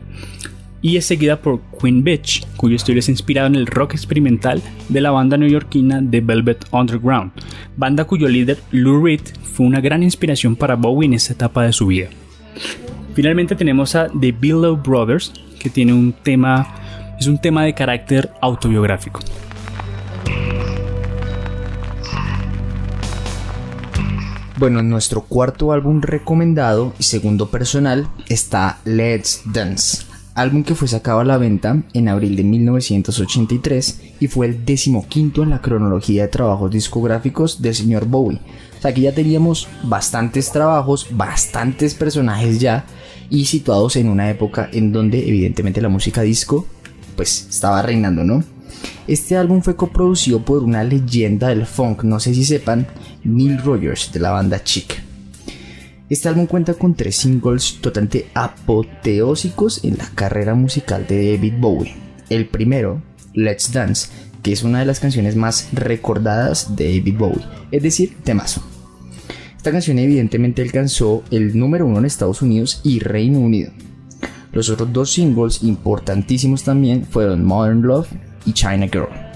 y es seguida por Queen Bitch, cuyo estilo es inspirado en el rock experimental de la banda neoyorquina The Velvet Underground, banda cuyo líder Lou Reed fue una gran inspiración para Bowie en esta etapa de su vida. Finalmente tenemos a The Billow Brothers, que tiene un tema es un tema de carácter autobiográfico. Bueno, en nuestro cuarto álbum recomendado y segundo personal está Let's Dance, álbum que fue sacado a la venta en abril de 1983 y fue el decimoquinto en la cronología de trabajos discográficos del señor Bowie. O sea, aquí ya teníamos bastantes trabajos, bastantes personajes ya y situados en una época en donde evidentemente la música disco pues estaba reinando, ¿no? Este álbum fue coproducido por una leyenda del funk, no sé si sepan, Neil Rogers de la banda Chic. Este álbum cuenta con tres singles totalmente apoteósicos en la carrera musical de David Bowie. El primero, Let's Dance, que es una de las canciones más recordadas de David Bowie, es decir, temazo. Esta canción evidentemente alcanzó el número uno en Estados Unidos y Reino Unido. Los otros dos singles importantísimos también fueron Modern Love y China Girl.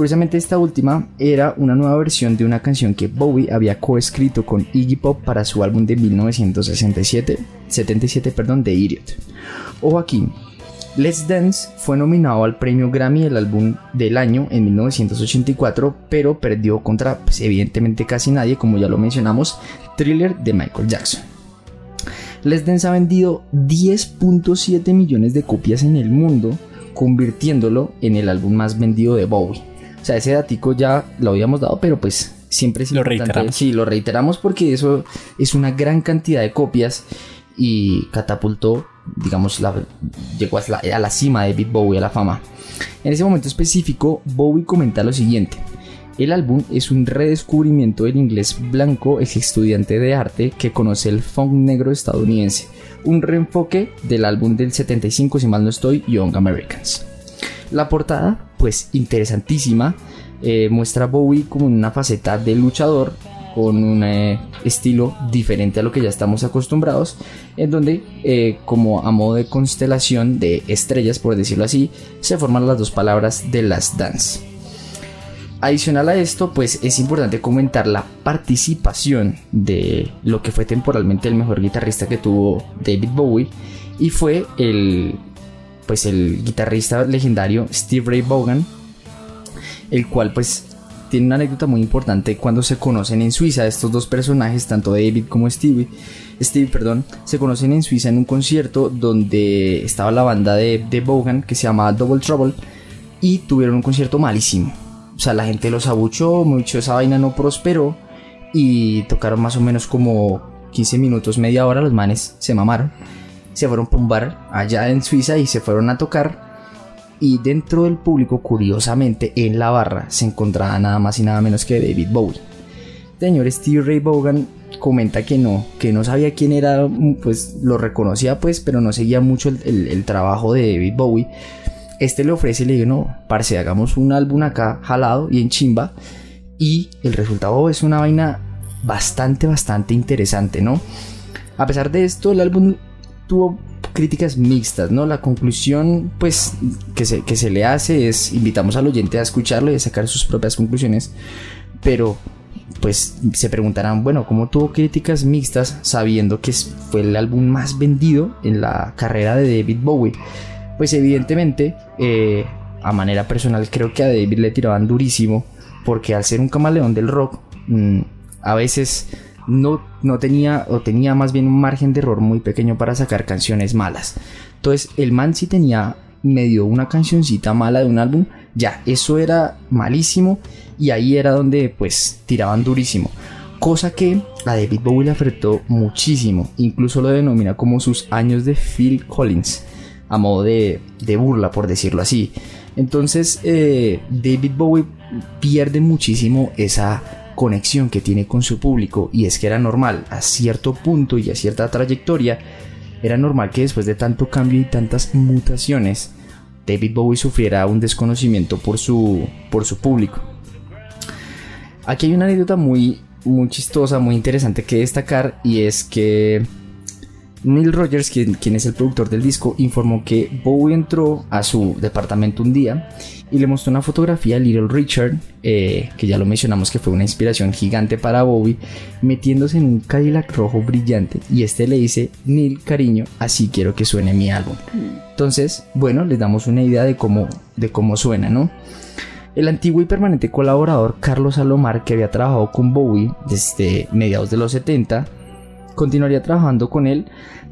Curiosamente esta última era una nueva versión de una canción que Bowie había coescrito con Iggy Pop para su álbum de 1967, 77, perdón, de Idiot. Ojo aquí, Let's Dance fue nominado al premio Grammy del álbum del año en 1984, pero perdió contra, pues, evidentemente casi nadie, como ya lo mencionamos, Thriller de Michael Jackson. Les Dance ha vendido 10.7 millones de copias en el mundo, convirtiéndolo en el álbum más vendido de Bowie. O sea, ese datico ya lo habíamos dado, pero pues siempre es lo Reiteramos. Sí, lo reiteramos porque eso es una gran cantidad de copias y catapultó, digamos, la, llegó a la, a la cima de David Bowie, a la fama. En ese momento específico, Bowie comenta lo siguiente. El álbum es un redescubrimiento del inglés blanco ex estudiante de arte que conoce el funk negro estadounidense, un reenfoque del álbum del 75 si mal no estoy, Young Americans. La portada, pues interesantísima, eh, muestra a Bowie como una faceta de luchador con un eh, estilo diferente a lo que ya estamos acostumbrados, en donde eh, como a modo de constelación de estrellas, por decirlo así, se forman las dos palabras de las dance. Adicional a esto, pues es importante comentar la participación de lo que fue temporalmente el mejor guitarrista que tuvo David Bowie y fue el pues el guitarrista legendario Steve Ray Vaughan, el cual pues tiene una anécdota muy importante cuando se conocen en Suiza estos dos personajes, tanto David como Stevie. Steve, perdón, se conocen en Suiza en un concierto donde estaba la banda de, de Vaughan que se llamaba Double Trouble y tuvieron un concierto malísimo. O sea, la gente los abuchó, mucho esa vaina no prosperó y tocaron más o menos como 15 minutos, media hora, los manes se mamaron. Se fueron por un bar allá en Suiza y se fueron a tocar y dentro del público, curiosamente, en la barra se encontraba nada más y nada menos que David Bowie. El señor Steve Ray Vaughan comenta que no, que no sabía quién era, pues lo reconocía pues, pero no seguía mucho el, trabajo de David Bowie. Este le ofrece y le dice, no, parce, hagamos un álbum acá jalado y en chimba. Y el resultado es una vaina bastante, bastante interesante, ¿no? A pesar de esto, el álbum tuvo críticas mixtas, ¿no? La conclusión, pues, que se, que se le hace es, invitamos al oyente a escucharlo y a sacar sus propias conclusiones, pero, pues, se preguntarán, bueno, ¿cómo tuvo críticas mixtas sabiendo que fue el álbum más vendido en la carrera de David Bowie? Pues, evidentemente, eh, a manera personal, creo que a David le tiraban durísimo, porque al ser un camaleón del rock, mm, a veces no, no tenía o tenía más bien un margen de error muy pequeño para sacar canciones malas. Entonces el man sí tenía medio una cancioncita mala de un álbum, ya, eso era malísimo y ahí era donde pues tiraban durísimo. Cosa que a David Bowie le afectó muchísimo, incluso lo denomina como sus años de Phil Collins, a modo de, burla por decirlo así. Entonces eh, David Bowie pierde muchísimo esa conexión que tiene con su público y es que era normal a cierto punto y a cierta trayectoria, era normal que después de tanto cambio y tantas mutaciones, David Bowie sufriera un desconocimiento por su, por su público. Aquí hay una anécdota muy, muy chistosa, muy interesante que destacar y es que Neil Rogers, quien, es el productor del disco, informó que Bowie entró a su departamento un día y le mostró una fotografía a Little Richard, eh, que ya lo mencionamos que fue una inspiración gigante para Bowie, metiéndose en un Cadillac rojo brillante y este le dice, Neil, cariño, así quiero que suene mi álbum. Entonces, bueno, les damos una idea de cómo, de cómo suena, ¿no? El antiguo y permanente colaborador Carlos Salomar, que había trabajado con Bowie desde mediados de los 70, continuaría trabajando con él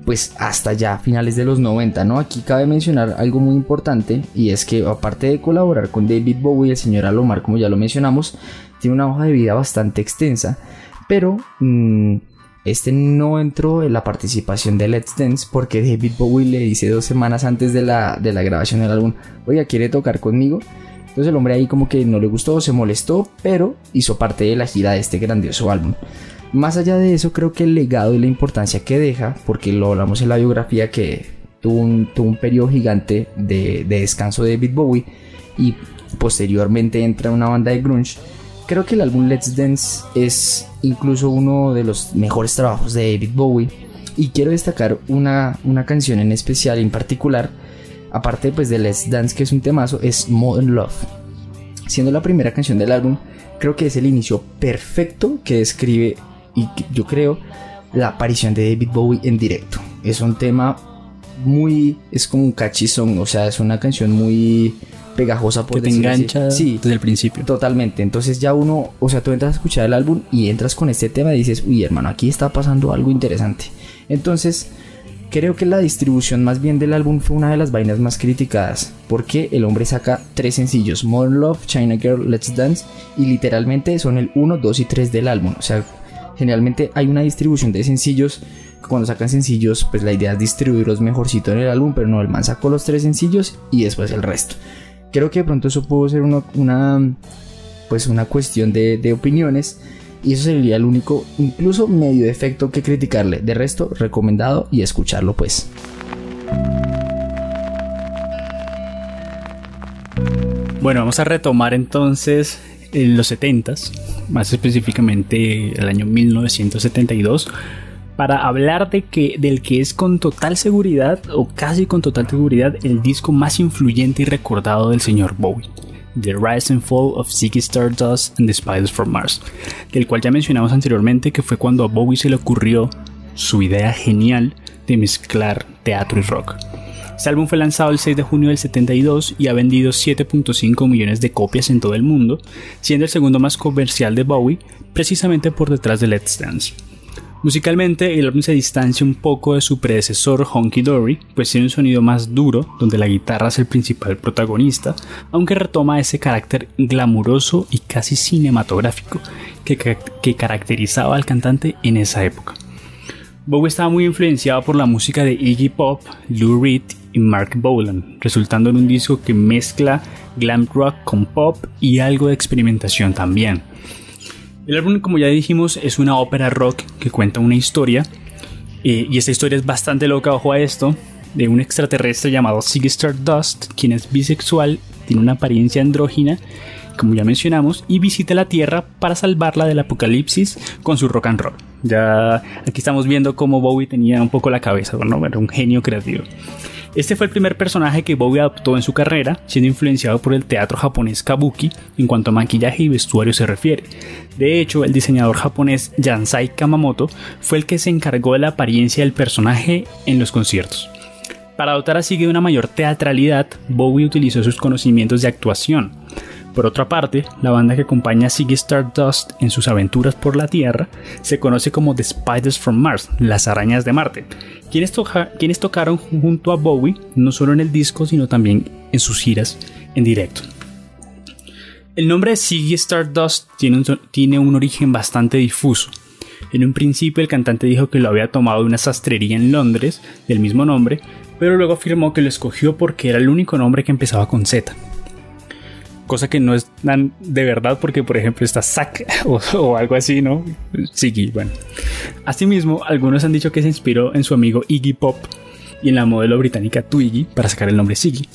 pues hasta ya finales de los 90, ¿no? Aquí cabe mencionar algo muy importante y es que aparte de colaborar con David Bowie, el señor Alomar, como ya lo mencionamos, tiene una hoja de vida bastante extensa, pero mm, este no entró en la participación de Let's Dance porque David Bowie le dice dos semanas antes de la, de la grabación del álbum, oiga, ¿quiere tocar conmigo? Entonces el hombre ahí como que no le gustó, se molestó, pero hizo parte de la gira de este grandioso álbum. Más allá de eso, creo que el legado y la importancia que deja, porque lo hablamos en la biografía que tuvo un, tuvo un periodo gigante de, descanso de David Bowie y posteriormente entra una banda de grunge, creo que el álbum Let's Dance es incluso uno de los mejores trabajos de David Bowie y quiero destacar una, una canción en especial, en particular, aparte pues de Let's Dance que es un temazo, es Modern Love. Siendo la primera canción del álbum, creo que es el inicio perfecto que describe y yo creo la aparición de David Bowie en directo. Es un tema muy, es como un cachizón, o sea, es una canción muy pegajosa por que te engancha sí, desde el principio. Totalmente. Entonces ya uno, o sea, tú entras a escuchar el álbum y entras con este tema y dices, uy, hermano, aquí está pasando algo interesante. Entonces, creo que la distribución más bien del álbum fue una de las vainas más criticadas, porque el hombre saca tres sencillos, Modern Love, China Girl, Let's Dance, y literalmente son el 1, 2 y 3 del álbum. O sea, generalmente hay una distribución de sencillos. Cuando sacan sencillos, pues la idea es distribuirlos mejorcito en el álbum, pero no, el man sacó los tres sencillos y después el resto. Creo que de pronto eso pudo ser una, pues una cuestión de, opiniones y eso sería el único, incluso medio defecto que criticarle. De resto, recomendado y escucharlo pues. Bueno, vamos a retomar entonces en los 70s más específicamente el año 1972, para hablar de que, del que es con total seguridad, o casi con total seguridad, el disco más influyente y recordado del señor Bowie. The Rise and Fall of Ziggy Stardust and the Spiders from Mars, del cual ya mencionamos anteriormente que fue cuando a Bowie se le ocurrió su idea genial de mezclar teatro y rock. Este álbum fue lanzado el 6 de junio del 72 y ha vendido 7.5 millones de copias en todo el mundo, siendo el segundo más comercial de Bowie, precisamente por detrás de Let's Dance. Musicalmente, el álbum se distancia un poco de su predecesor Honky Dory, pues tiene un sonido más duro, donde la guitarra es el principal protagonista, aunque retoma ese carácter glamuroso y casi cinematográfico que, que caracterizaba al cantante en esa época. Bowie estaba muy influenciado por la música de Iggy Pop, Lou Reed Mark Bolan, resultando en un disco que mezcla glam rock con pop y algo de experimentación también. El álbum, como ya dijimos, es una ópera rock que cuenta una historia. Eh, y esta historia es bastante loca, ojo a esto, de un extraterrestre llamado Ziggy Stardust, quien es bisexual, tiene una apariencia andrógina, como ya mencionamos, y visita la Tierra para salvarla del apocalipsis con su rock and roll. Ya aquí estamos viendo cómo Bowie tenía un poco la cabeza, ¿no? Era un genio creativo. Este fue el primer personaje que Bowie adoptó en su carrera, siendo influenciado por el teatro japonés kabuki en cuanto a maquillaje y vestuario se refiere. De hecho, el diseñador japonés Yansai Kamamoto fue el que se encargó de la apariencia del personaje en los conciertos. Para dotar así de una mayor teatralidad, Bowie utilizó sus conocimientos de actuación. Por otra parte, la banda que acompaña a Ziggy Stardust en sus aventuras por la Tierra se conoce como The Spiders from Mars, las arañas de Marte, quienes, tocaron junto a Bowie no solo en el disco, sino también en sus giras en directo. El nombre de Ziggy Stardust tiene un origen bastante difuso. En un principio el cantante dijo que lo había tomado de una sastrería en Londres del mismo nombre, pero luego afirmó que lo escogió porque era el único nombre que empezaba con Z. Cosa que no es tan de verdad porque por ejemplo está Zack o, algo así, ¿no? Ziggy, bueno. Asimismo, algunos han dicho que se inspiró en su amigo Iggy Pop y en la modelo británica Twiggy para sacar el nombre Ziggy.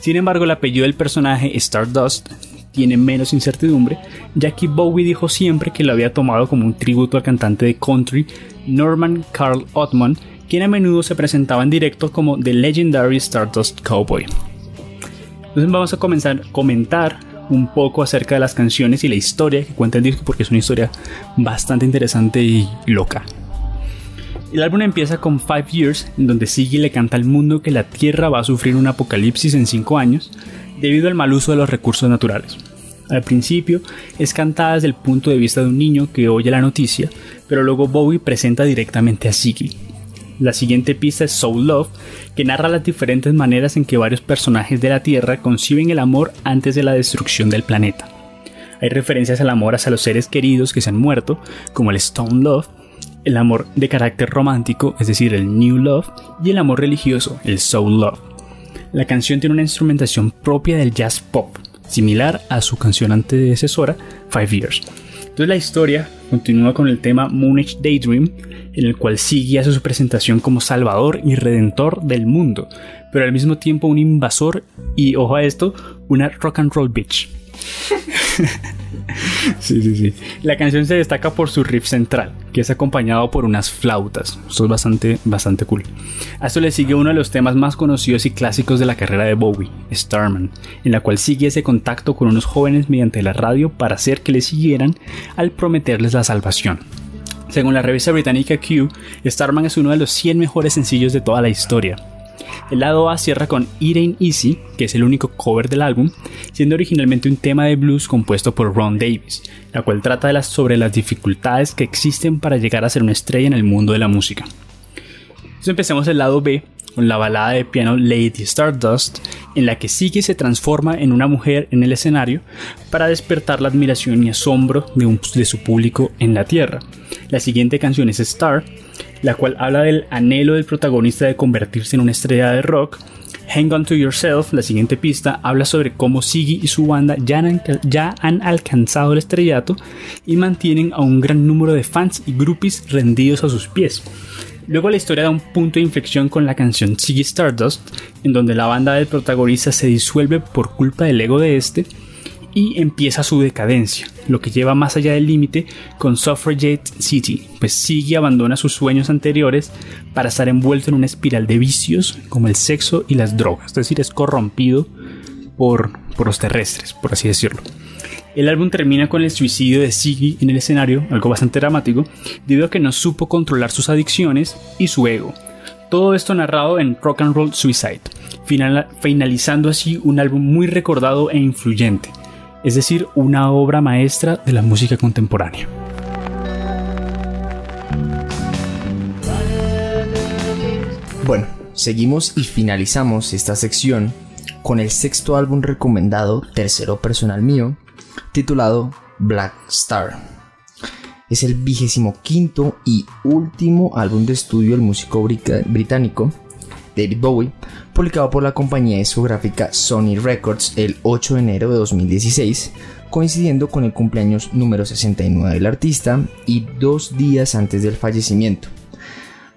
Sin embargo, el apellido del personaje Stardust tiene menos incertidumbre, ya que Bowie dijo siempre que lo había tomado como un tributo al cantante de country Norman Carl Ottman, quien a menudo se presentaba en directo como The Legendary Stardust Cowboy. Entonces vamos a comenzar a comentar un poco acerca de las canciones y la historia que cuenta el disco porque es una historia bastante interesante y loca. El álbum empieza con Five Years, en donde Siggy le canta al mundo que la Tierra va a sufrir un apocalipsis en 5 años debido al mal uso de los recursos naturales. Al principio es cantada desde el punto de vista de un niño que oye la noticia, pero luego Bowie presenta directamente a Siggy. La siguiente pista es Soul Love, que narra las diferentes maneras en que varios personajes de la Tierra conciben el amor antes de la destrucción del planeta. Hay referencias al amor hacia los seres queridos que se han muerto, como el Stone Love, el amor de carácter romántico, es decir, el New Love, y el amor religioso, el Soul Love. La canción tiene una instrumentación propia del jazz pop, similar a su canción antecesora, Five Years. Entonces la historia continúa con el tema Moonish Daydream, en el cual sigue hace su presentación como salvador y redentor del mundo, pero al mismo tiempo un invasor y, ojo a esto, una rock and roll bitch. sí, sí, sí. La canción se destaca por su riff central, que es acompañado por unas flautas. Esto es bastante, bastante cool. A esto le sigue uno de los temas más conocidos y clásicos de la carrera de Bowie, Starman, en la cual sigue ese contacto con unos jóvenes mediante la radio para hacer que le siguieran al prometerles la salvación. Según la revista británica Q, Starman es uno de los 100 mejores sencillos de toda la historia. El lado A cierra con It Ain't Easy, que es el único cover del álbum, siendo originalmente un tema de blues compuesto por Ron Davis, la cual trata sobre las dificultades que existen para llegar a ser una estrella en el mundo de la música. Entonces empecemos el lado B, con la balada de piano Lady Stardust, en la que Siggy se transforma en una mujer en el escenario para despertar la admiración y asombro de, su público en la Tierra. La siguiente canción es Star, la cual habla del anhelo del protagonista de convertirse en una estrella de rock. Hang On To Yourself, la siguiente pista, habla sobre cómo Siggy y su banda ya han, ya han alcanzado el estrellato y mantienen a un gran número de fans y groupies rendidos a sus pies. Luego la historia da un punto de inflexión con la canción Ziggy Stardust, en donde la banda del protagonista se disuelve por culpa del ego de este, y empieza su decadencia, lo que lleva más allá del límite con Suffragette City, pues sigue abandona sus sueños anteriores para estar envuelto en una espiral de vicios como el sexo y las drogas, es decir, es corrompido por, por los terrestres, por así decirlo. El álbum termina con el suicidio de Siggy en el escenario, algo bastante dramático, debido a que no supo controlar sus adicciones y su ego. Todo esto narrado en Rock and Roll Suicide, finalizando así un álbum muy recordado e influyente, es decir, una obra maestra de la música contemporánea. Bueno, seguimos y finalizamos esta sección con el sexto álbum recomendado, tercero personal mío, titulado Black Star. Es el vigésimo quinto y último álbum de estudio del músico británico David Bowie, publicado por la compañía discográfica Sony Records el 8 de enero de 2016, coincidiendo con el cumpleaños número 69 del artista y dos días antes del fallecimiento.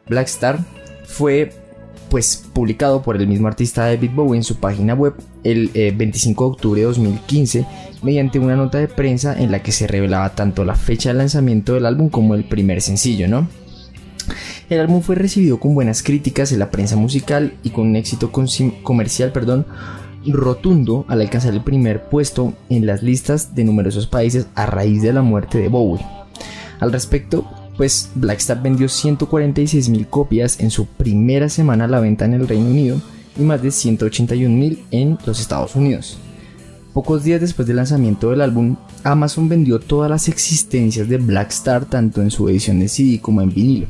Black Star fue pues publicado por el mismo artista David Bowie en su página web el 25 eh, de octubre de 2015 mediante una nota de prensa en la que se revelaba tanto la fecha de lanzamiento del álbum como el primer sencillo, ¿no? El álbum fue recibido con buenas críticas en la prensa musical y con un éxito comercial, perdón, rotundo al alcanzar el primer puesto en las listas de numerosos países a raíz de la muerte de Bowie. Al respecto, pues Blackstar vendió 146.000 copias en su primera semana a la venta en el Reino Unido y más de 181.000 en los Estados Unidos. Pocos días después del lanzamiento del álbum, Amazon vendió todas las existencias de Blackstar tanto en su edición de CD como en vinilo.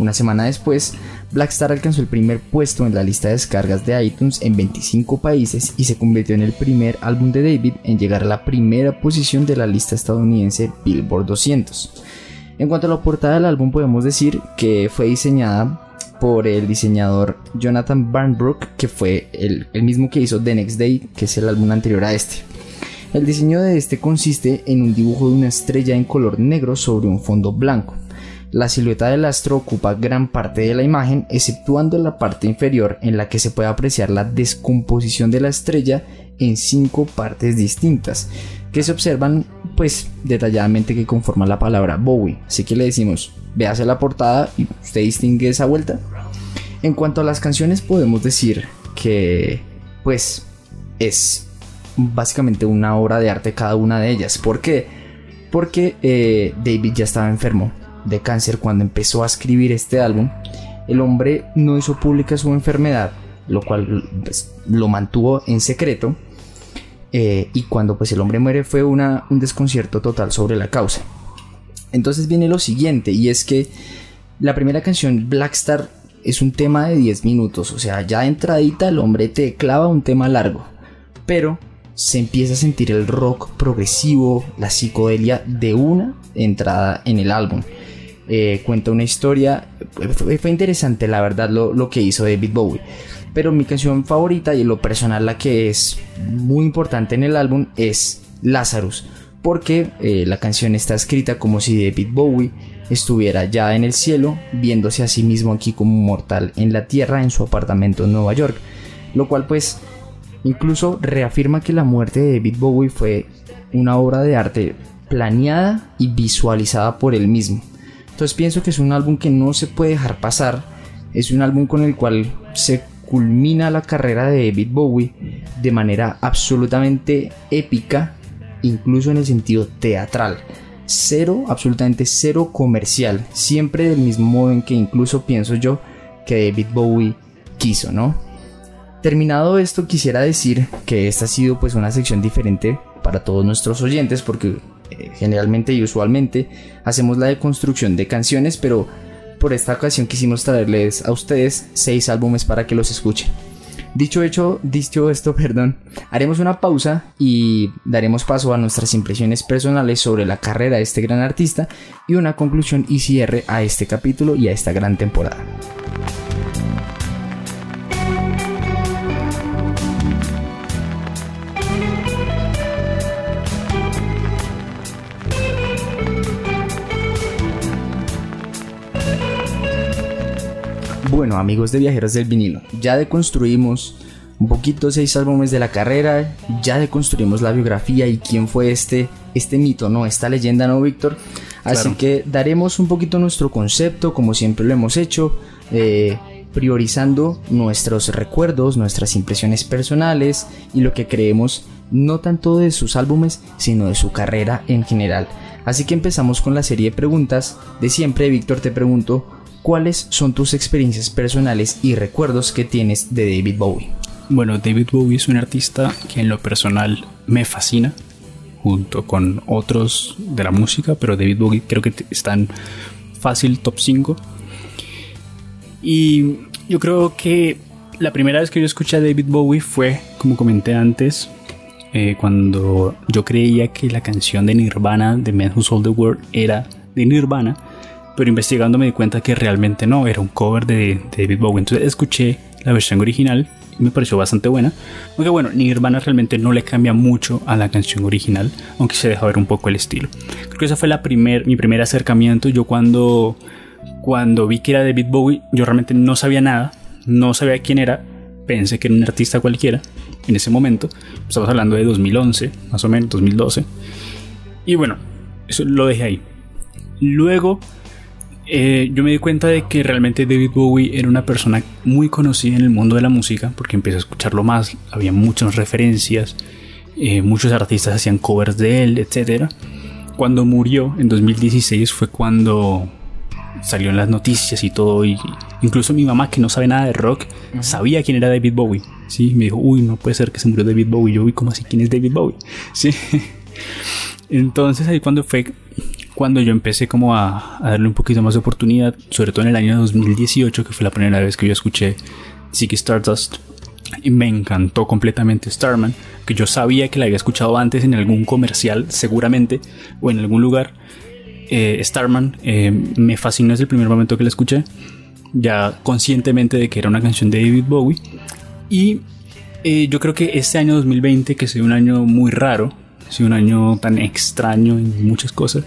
Una semana después, Blackstar alcanzó el primer puesto en la lista de descargas de iTunes en 25 países y se convirtió en el primer álbum de David en llegar a la primera posición de la lista estadounidense Billboard 200. En cuanto a la portada del álbum podemos decir que fue diseñada por el diseñador Jonathan Barnbrook, que fue el, mismo que hizo The Next Day, que es el álbum anterior a este. El diseño de este consiste en un dibujo de una estrella en color negro sobre un fondo blanco. La silueta del astro ocupa gran parte de la imagen, exceptuando la parte inferior en la que se puede apreciar la descomposición de la estrella en cinco partes distintas, que se observan pues detalladamente que conforman la palabra Bowie. Así que le decimos, véase la portada y usted distingue esa vuelta. En cuanto a las canciones podemos decir que pues es básicamente una obra de arte cada una de ellas. ¿Por qué? Porque eh, David ya estaba enfermo de cáncer cuando empezó a escribir este álbum. El hombre no hizo pública su enfermedad, lo cual pues, lo mantuvo en secreto eh, y cuando pues el hombre muere fue una, un desconcierto total sobre la causa. Entonces viene lo siguiente y es que la primera canción Blackstar es un tema de 10 minutos, o sea, ya entradita el hombre te clava un tema largo, pero se empieza a sentir el rock progresivo, la psicodelia de una entrada en el álbum. Eh, cuenta una historia, fue, interesante la verdad lo, lo que hizo David Bowie. Pero mi canción favorita y en lo personal la que es muy importante en el álbum es Lazarus. Porque eh, la canción está escrita como si David Bowie estuviera ya en el cielo, viéndose a sí mismo aquí como mortal en la tierra en su apartamento en Nueva York. Lo cual pues incluso reafirma que la muerte de David Bowie fue una obra de arte planeada y visualizada por él mismo. Entonces pienso que es un álbum que no se puede dejar pasar. Es un álbum con el cual se culmina la carrera de David Bowie de manera absolutamente épica, incluso en el sentido teatral. Cero, absolutamente cero comercial, siempre del mismo modo en que incluso pienso yo que David Bowie quiso, ¿no? Terminado esto, quisiera decir que esta ha sido pues una sección diferente para todos nuestros oyentes porque eh, generalmente y usualmente hacemos la deconstrucción de canciones, pero por esta ocasión quisimos traerles a ustedes seis álbumes para que los escuchen. Dicho hecho, dicho esto, perdón, haremos una pausa y daremos paso a nuestras impresiones personales sobre la carrera de este gran artista y una conclusión y cierre a este capítulo y a esta gran temporada. Bueno, amigos de Viajeros del Vinilo, ya deconstruimos un poquito seis álbumes de la carrera, ya deconstruimos la biografía y quién fue este, este mito, ¿no? Esta leyenda, ¿no, Víctor? Así que daremos un poquito nuestro concepto, como siempre lo hemos hecho, eh, priorizando nuestros recuerdos, nuestras impresiones personales y lo que creemos no tanto de sus álbumes, sino de su carrera en general. Así que empezamos con la serie de preguntas. De siempre, Víctor, te pregunto, ¿cuáles son tus experiencias personales y recuerdos que tienes de David Bowie? Bueno, David Bowie es un artista que en lo personal me fascina, junto con otros de la música, pero David Bowie creo que está en fácil top 5. Y yo creo que la primera vez que yo escuché a David Bowie fue, como comenté antes, eh, cuando yo creía que la canción de Nirvana, de Men Who Sold the World, era de Nirvana, pero investigando me di cuenta que realmente no, era un cover de, David Bowie. Entonces escuché la versión original y me pareció bastante buena. Aunque bueno, Nirvana realmente no le cambia mucho a la canción original, aunque se deja ver un poco el estilo. Creo que esa fue la primer, mi primer acercamiento. Yo cuando, cuando vi que era David Bowie, yo realmente no sabía nada, no sabía quién era, pensé que era un artista cualquiera en ese momento. Estamos hablando de 2011, más o menos, 2012. Y bueno, eso lo dejé ahí. Luego eh, yo me di cuenta de que realmente David Bowie era una persona muy conocida en el mundo de la música porque empecé a escucharlo más, había muchas referencias, eh, muchos artistas hacían covers de él, etc. Cuando murió en 2016 fue cuando salió en las noticias y todo, y incluso mi mamá que no sabe nada de rock sabía quién era David Bowie, ¿sí? Me dijo, uy, no puede ser que se murió David Bowie, yo vi como así, ¿quién es David Bowie? ¿Sí? Entonces ahí cuando fue cuando yo empecé como a, darle un poquito más de oportunidad, sobre todo en el año 2018, que fue la primera vez que yo escuché Ziggy Stardust. Y me encantó completamente Starman, que yo sabía que la había escuchado antes en algún comercial, seguramente, o en algún lugar. Eh, Starman eh, me fascinó desde el primer momento que la escuché, ya conscientemente de que era una canción de David Bowie. Y eh, yo creo que este año 2020, que ha sido un año muy raro, ha sido un año tan extraño en muchas cosas,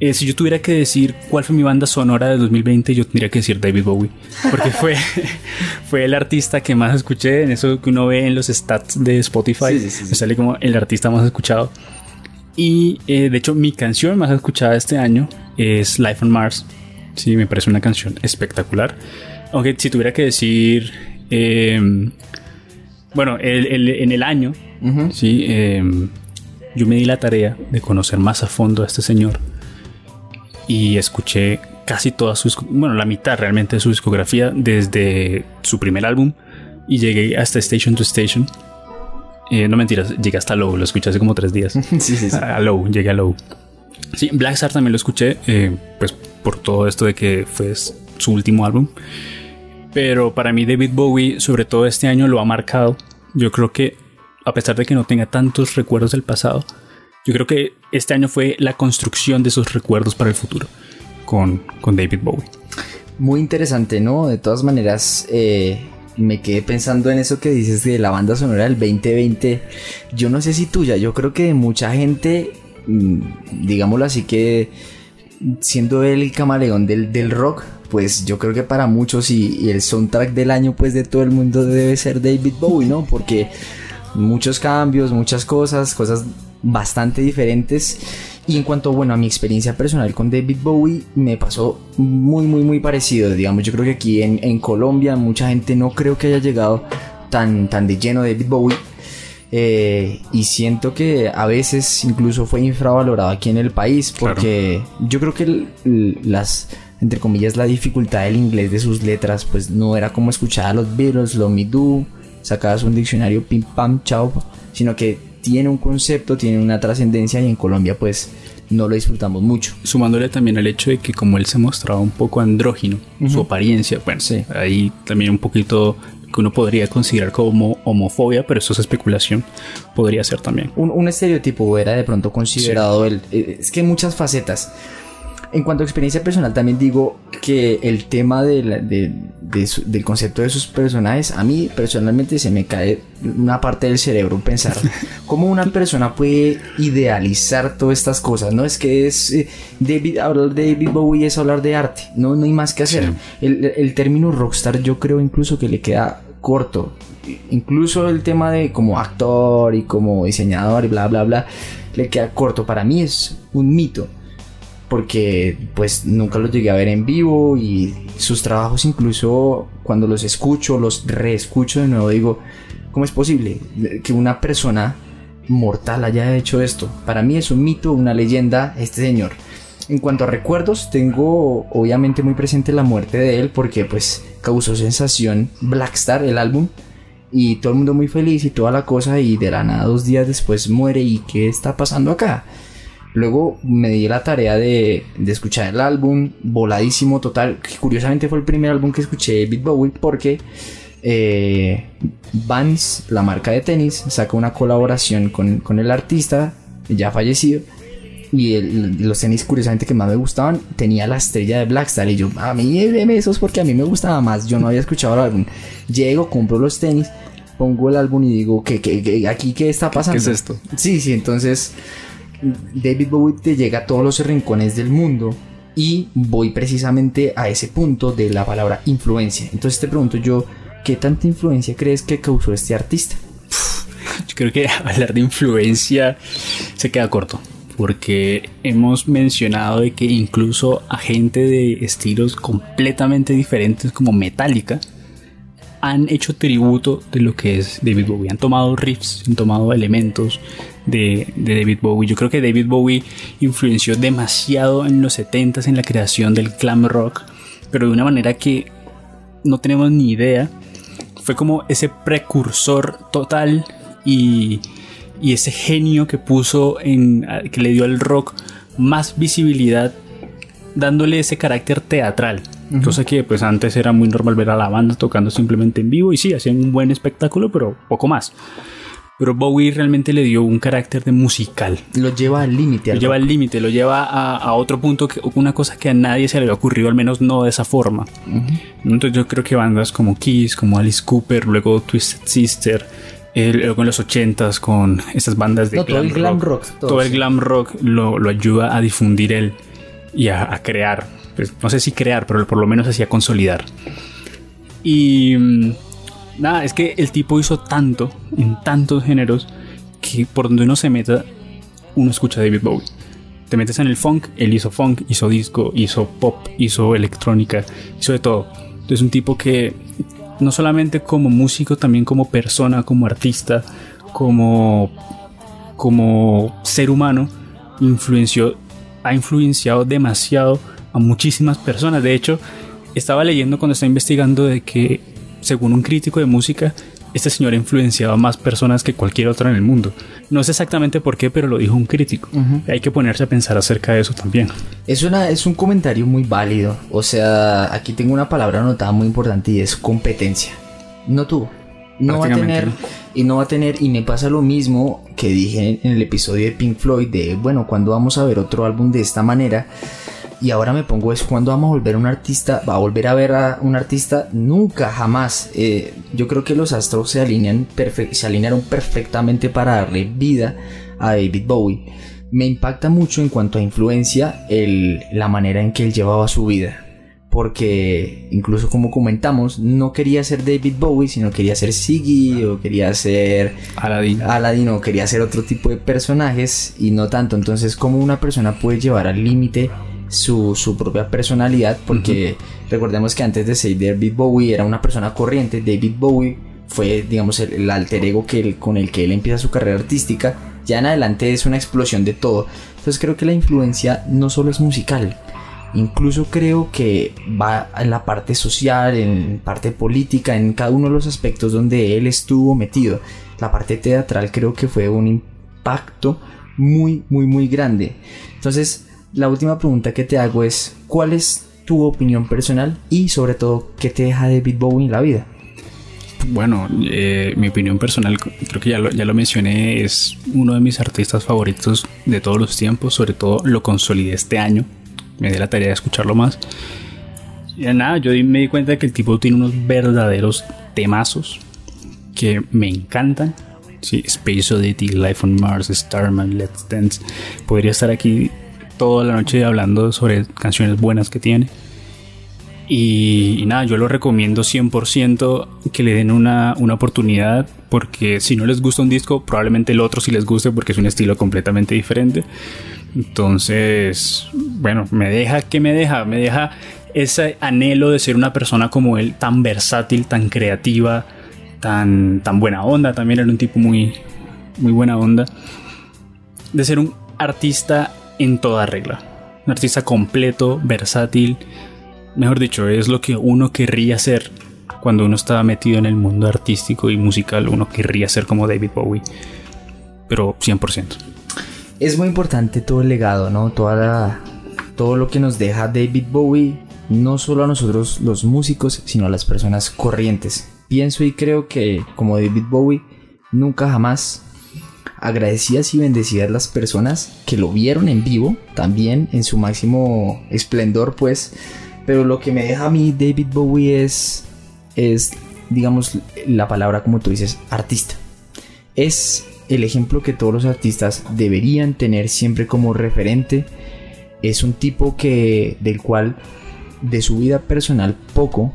eh, si yo tuviera que decir cuál fue mi banda sonora de 2020, yo tendría que decir David Bowie. Porque fue, fue el artista que más escuché. En eso que uno ve en los stats de Spotify, me sale como el artista más escuchado. Y eh, de hecho, mi canción más escuchada este año es Life on Mars. Sí, me parece una canción espectacular. Aunque si tuviera que decir. Em, bueno, en el año, sí, em, yo me di la tarea de conocer más a fondo a este señor y escuché casi toda su, bueno, la mitad realmente de su discografía desde su primer álbum y llegué hasta Station to Station. Eh, no mentiras, llegué hasta Low, lo escuché hace como tres días. sí, sí, sí. A Low, llegué a Low. Sí, Black Star también lo escuché, eh, pues por todo esto de que fue su último álbum. Pero para mí David Bowie, sobre todo este año, lo ha marcado. Yo creo que, a pesar de que no tenga tantos recuerdos del pasado, yo creo que este año fue la construcción de esos recuerdos para el futuro con, con David Bowie. Muy interesante, ¿no? De todas maneras, eh, me quedé pensando en eso que dices de la banda sonora del 2020. Yo no sé si tuya, yo creo que mucha gente, mm, digámoslo así, que siendo el camaleón del, del rock, pues yo creo que para muchos y, y, el soundtrack del año pues de todo el mundo debe ser David Bowie, ¿no? Porque muchos cambios, muchas cosas, cosas bastante diferentes. Y en cuanto, bueno, a mi experiencia personal con David Bowie, me pasó muy, muy, muy parecido. Digamos, yo creo que aquí en, en Colombia mucha gente no creo que haya llegado tan, tan de lleno David Bowie. Eh, y siento que a veces incluso fue infravalorado aquí en el país porque yo creo que las entre comillas la dificultad del inglés de sus letras pues no era como escuchar a los Beatles, lo Me Do, sacabas un diccionario pim pam chao, sino que tiene un concepto, tiene una trascendencia y en Colombia pues no lo disfrutamos mucho. Sumándole también al hecho de que como él se mostraba un poco andrógino, su apariencia, bueno, sí. ahí también un poquito que uno podría considerar como homofobia, pero eso es especulación, podría ser también. Un, estereotipo era de pronto considerado el... Eh, es que hay muchas facetas. En cuanto a experiencia personal, también digo que el tema de del concepto de sus personajes, a mí personalmente se me cae una parte del cerebro pensar cómo una persona puede idealizar todas estas cosas. No es que es eh, David, hablar de David Bowie es hablar de arte, no, no hay más que hacer. El, el término rockstar, yo creo incluso que le queda corto. Incluso el tema de como actor y como diseñador y bla bla bla le queda corto. Para mí es un mito. Porque pues nunca los llegué a ver en vivo y sus trabajos incluso cuando los escucho, los reescucho de nuevo, digo, ¿cómo es posible que una persona mortal haya hecho esto? Para mí es un mito, una leyenda, este señor. En cuanto a recuerdos, tengo obviamente muy presente la muerte de él porque pues causó sensación Blackstar, el álbum, y todo el mundo muy feliz y toda la cosa y de la nada dos días después muere y qué está pasando acá. Luego me di la tarea de, escuchar el álbum, voladísimo total, que curiosamente fue el primer álbum que escuché de Beat Bowie porque eh, Vans, la marca de tenis, saca una colaboración con, el artista ya fallecido y los tenis curiosamente que más me gustaban tenía la estrella de Blackstar y yo a mí deme esos porque a mí me gustaba más yo no había escuchado el álbum llego compro los tenis pongo el álbum y digo que, aquí qué está pasando ¿Qué es esto sí sí entonces David Bowie te llega a todos los rincones del mundo y voy precisamente a ese punto de la palabra influencia. Entonces te pregunto yo, ¿qué tanta influencia crees que causó este artista? Yo creo que hablar de influencia se queda corto porque hemos mencionado de que incluso a gente de estilos completamente diferentes como Metallica han hecho tributo de lo que es David Bowie. Han tomado riffs, han tomado elementos de, David Bowie. Yo creo que David Bowie influenció demasiado en los 70s en la creación del glam rock, pero de una manera que no tenemos ni idea. Fue como ese precursor total y, y ese genio que puso en que le dio al rock más visibilidad dándole ese carácter teatral. Cosa que pues antes era muy normal ver a la banda tocando simplemente en vivo y sí, hacían un buen espectáculo, pero poco más. Pero Bowie realmente le dio un carácter de musical. Lo lleva al límite. Lo lleva al límite, lo lleva a, otro punto, que, una cosa que a nadie se le había ocurrido, al menos no de esa forma. Entonces yo creo que bandas como Kiss, como Alice Cooper, luego Twisted Sister, luego en los 80s con estas bandas de glam, todo el glam rock. todo, el glam rock lo, ayuda a difundir él y a, crear. Pues, no sé si crear, pero por lo menos así a consolidar. Y mm, nada, es que el tipo hizo tanto, en tantos géneros, que por donde uno se meta, uno escucha David Bowie. Te metes en el funk, él hizo funk, hizo disco, hizo pop, hizo electrónica, hizo de todo. Es un tipo que no solamente como músico, también como persona, como artista, como, como ser humano, influenció, ha influenciado demasiado a muchísimas personas. De hecho, estaba leyendo cuando estaba investigando de que según un crítico de música, este señor ha influenciado a más personas que cualquier otra en el mundo. No sé exactamente por qué, pero lo dijo un crítico. Hay que ponerse a pensar acerca de eso también. Es, una, es un comentario muy válido. O sea, aquí tengo una palabra anotada muy importante y es competencia. No tuvo. No va a tener y no va a tener y me pasa lo mismo que dije en el episodio de Pink Floyd de bueno, cuando vamos a ver otro álbum de esta manera y ahora me pongo es cuando vamos a volver a un artista, va a volver a ver a un artista, nunca, jamás. Eh, yo creo que los astros se alinean se alinearon perfectamente para darle vida a David Bowie. Me impacta mucho en cuanto a influencia el, la manera en que él llevaba su vida. Porque incluso como comentamos, no quería ser David Bowie, sino quería ser Siggy o quería ser Aladdin. Aladdin o quería ser otro tipo de personajes y no tanto. Entonces, ¿cómo una persona puede llevar al límite su, propia personalidad, porque recordemos que antes de ser David Bowie era una persona corriente, David Bowie fue, digamos, el, alter ego que con el que él empieza su carrera artística, ya en adelante es una explosión de todo. Entonces creo que la influencia no solo es musical, incluso creo que va en la parte social, en parte política, en cada uno de los aspectos donde él estuvo metido. La parte teatral creo que fue un impacto muy, muy, muy grande. Entonces, la última pregunta que te hago es, ¿cuál es tu opinión personal y sobre todo qué te deja David Bowie en la vida? Bueno, eh, mi opinión personal, creo que ya lo, ya lo mencioné, es uno de mis artistas favoritos de todos los tiempos, sobre todo lo consolidé este año, me di la tarea de escucharlo más. Y nada, yo me di cuenta de que el tipo tiene unos verdaderos temazos que me encantan. Sí, Space Oddity, Life on Mars, Starman, Let's Dance. Podría estar aquí toda la noche hablando sobre canciones buenas que tiene. Y, nada, yo lo recomiendo 100% que le den una, una, oportunidad porque si no les gusta un disco, probablemente el otro sí les guste porque es un estilo completamente diferente. Entonces, bueno, me deja, ¿qué me deja? Me deja ese anhelo de ser una persona como él, tan versátil, tan creativa, tan, tan buena onda. También era un tipo muy, muy buena onda. De ser un artista en toda regla. Un artista completo, versátil mejor dicho, es lo que uno querría ser cuando uno estaba metido en el mundo artístico y musical, uno querría ser como David Bowie, pero 100%. Es muy importante todo el legado, ¿no? Toda todo lo que nos deja David Bowie, no solo a nosotros los músicos, sino a las personas corrientes. Pienso y creo que como David Bowie, nunca jamás agradecidas y bendecidas las personas que lo vieron en vivo, también en su máximo esplendor, pues pero lo que me deja a mí David Bowie es, es, digamos, la palabra como tú dices, artista. Es el ejemplo que todos los artistas deberían tener siempre como referente. Es un tipo que, del cual, de su vida personal, poco,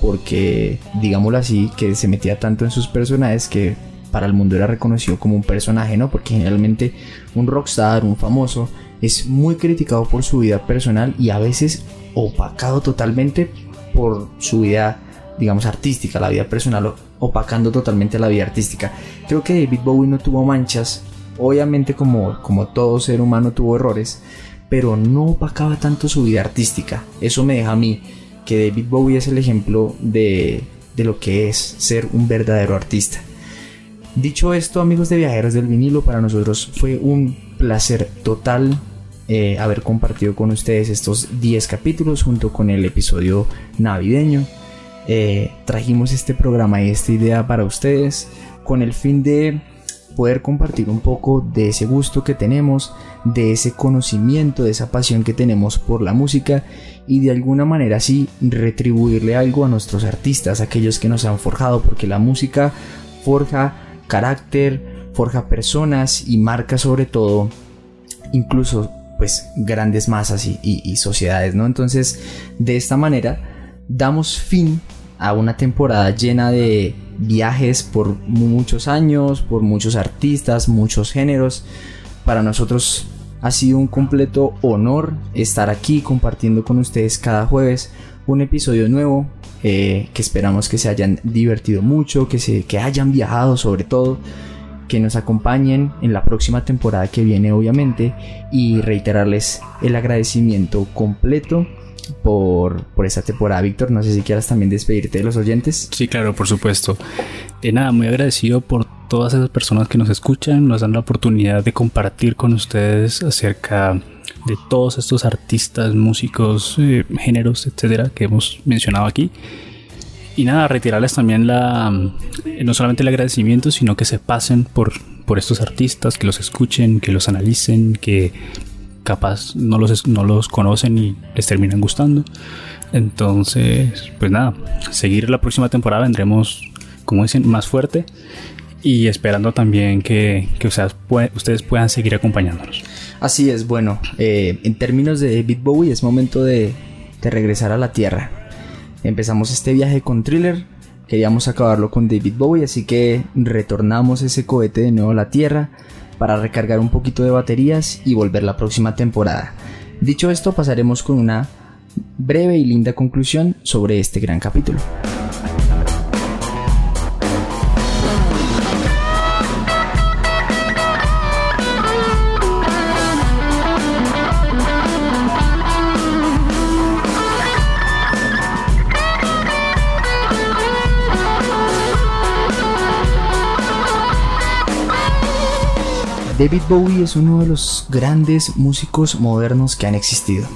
porque, digámoslo así, que se metía tanto en sus personajes que para el mundo era reconocido como un personaje, ¿no? Porque generalmente un rockstar, un famoso, es muy criticado por su vida personal y a veces opacado totalmente por su vida, digamos, artística, la vida personal opacando totalmente la vida artística. Creo que David Bowie no tuvo manchas, obviamente como, como todo ser humano tuvo errores, pero no opacaba tanto su vida artística. Eso me deja a mí que David Bowie es el ejemplo de, de lo que es ser un verdadero artista. Dicho esto, amigos de Viajeros del Vinilo, para nosotros fue un placer total eh, haber compartido con ustedes estos 10 capítulos junto con el episodio navideño. Eh, trajimos este programa y esta idea para ustedes con el fin de poder compartir un poco de ese gusto que tenemos, de ese conocimiento, de esa pasión que tenemos por la música y de alguna manera así retribuirle algo a nuestros artistas, aquellos que nos han forjado, porque la música forja carácter, forja personas y marca sobre todo incluso pues grandes masas y, sociedades, ¿no? Entonces, de esta manera, damos fin a una temporada llena de viajes por muchos años, por muchos artistas, muchos géneros. Para nosotros ha sido un completo honor estar aquí compartiendo con ustedes cada jueves un episodio nuevo eh, que esperamos que se hayan divertido mucho, que, se, que hayan viajado sobre todo que nos acompañen en la próxima temporada que viene obviamente y reiterarles el agradecimiento completo por, por esta temporada. Víctor, no sé si quieras también despedirte de los oyentes. Sí, claro, por supuesto. De nada, muy agradecido por todas esas personas que nos escuchan, nos dan la oportunidad de compartir con ustedes acerca de todos estos artistas, músicos, eh, géneros, etcétera, que hemos mencionado aquí y nada, retirarles también la eh, no solamente el agradecimiento, sino que se pasen por, por estos artistas, que los escuchen, que los analicen, que capaz no los, no los conocen y les terminan gustando. Entonces, pues nada, seguir la próxima temporada vendremos, como dicen, más fuerte y esperando también que, que ustedes puedan seguir acompañándonos. Así es, bueno, eh, en términos de David Bowie es momento de, de regresar a la Tierra Empezamos este viaje con Thriller, queríamos acabarlo con David Bowie, así que retornamos ese cohete de nuevo a la Tierra para recargar un poquito de baterías y volver la próxima temporada. Dicho esto, pasaremos con una breve y linda conclusión sobre este gran capítulo. David Bowie es uno de los grandes músicos modernos que han existido.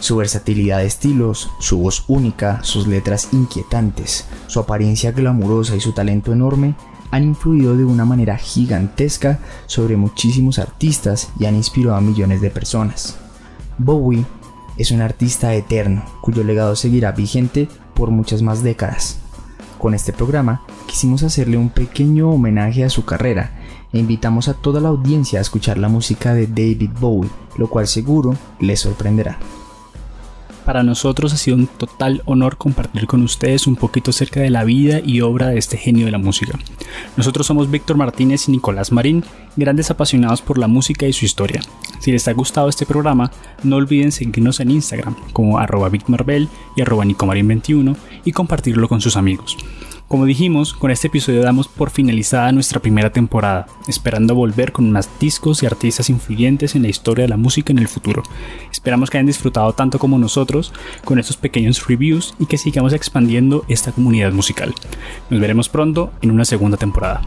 Su versatilidad de estilos, su voz única, sus letras inquietantes, su apariencia glamurosa y su talento enorme han influido de una manera gigantesca sobre muchísimos artistas y han inspirado a millones de personas. Bowie es un artista eterno cuyo legado seguirá vigente por muchas más décadas. Con este programa quisimos hacerle un pequeño homenaje a su carrera e invitamos a toda la audiencia a escuchar la música de David Bowie, lo cual seguro les sorprenderá. Para nosotros ha sido un total honor compartir con ustedes un poquito acerca de la vida y obra de este genio de la música. Nosotros somos Víctor Martínez y Nicolás Marín, grandes apasionados por la música y su historia. Si les ha gustado este programa, no olviden seguirnos en Instagram como arroba y arroba nicomarin21 y compartirlo con sus amigos. Como dijimos, con este episodio damos por finalizada nuestra primera temporada, esperando volver con más discos y artistas influyentes en la historia de la música en el futuro. Esperamos que hayan disfrutado tanto como nosotros con estos pequeños reviews y que sigamos expandiendo esta comunidad musical. Nos veremos pronto en una segunda temporada.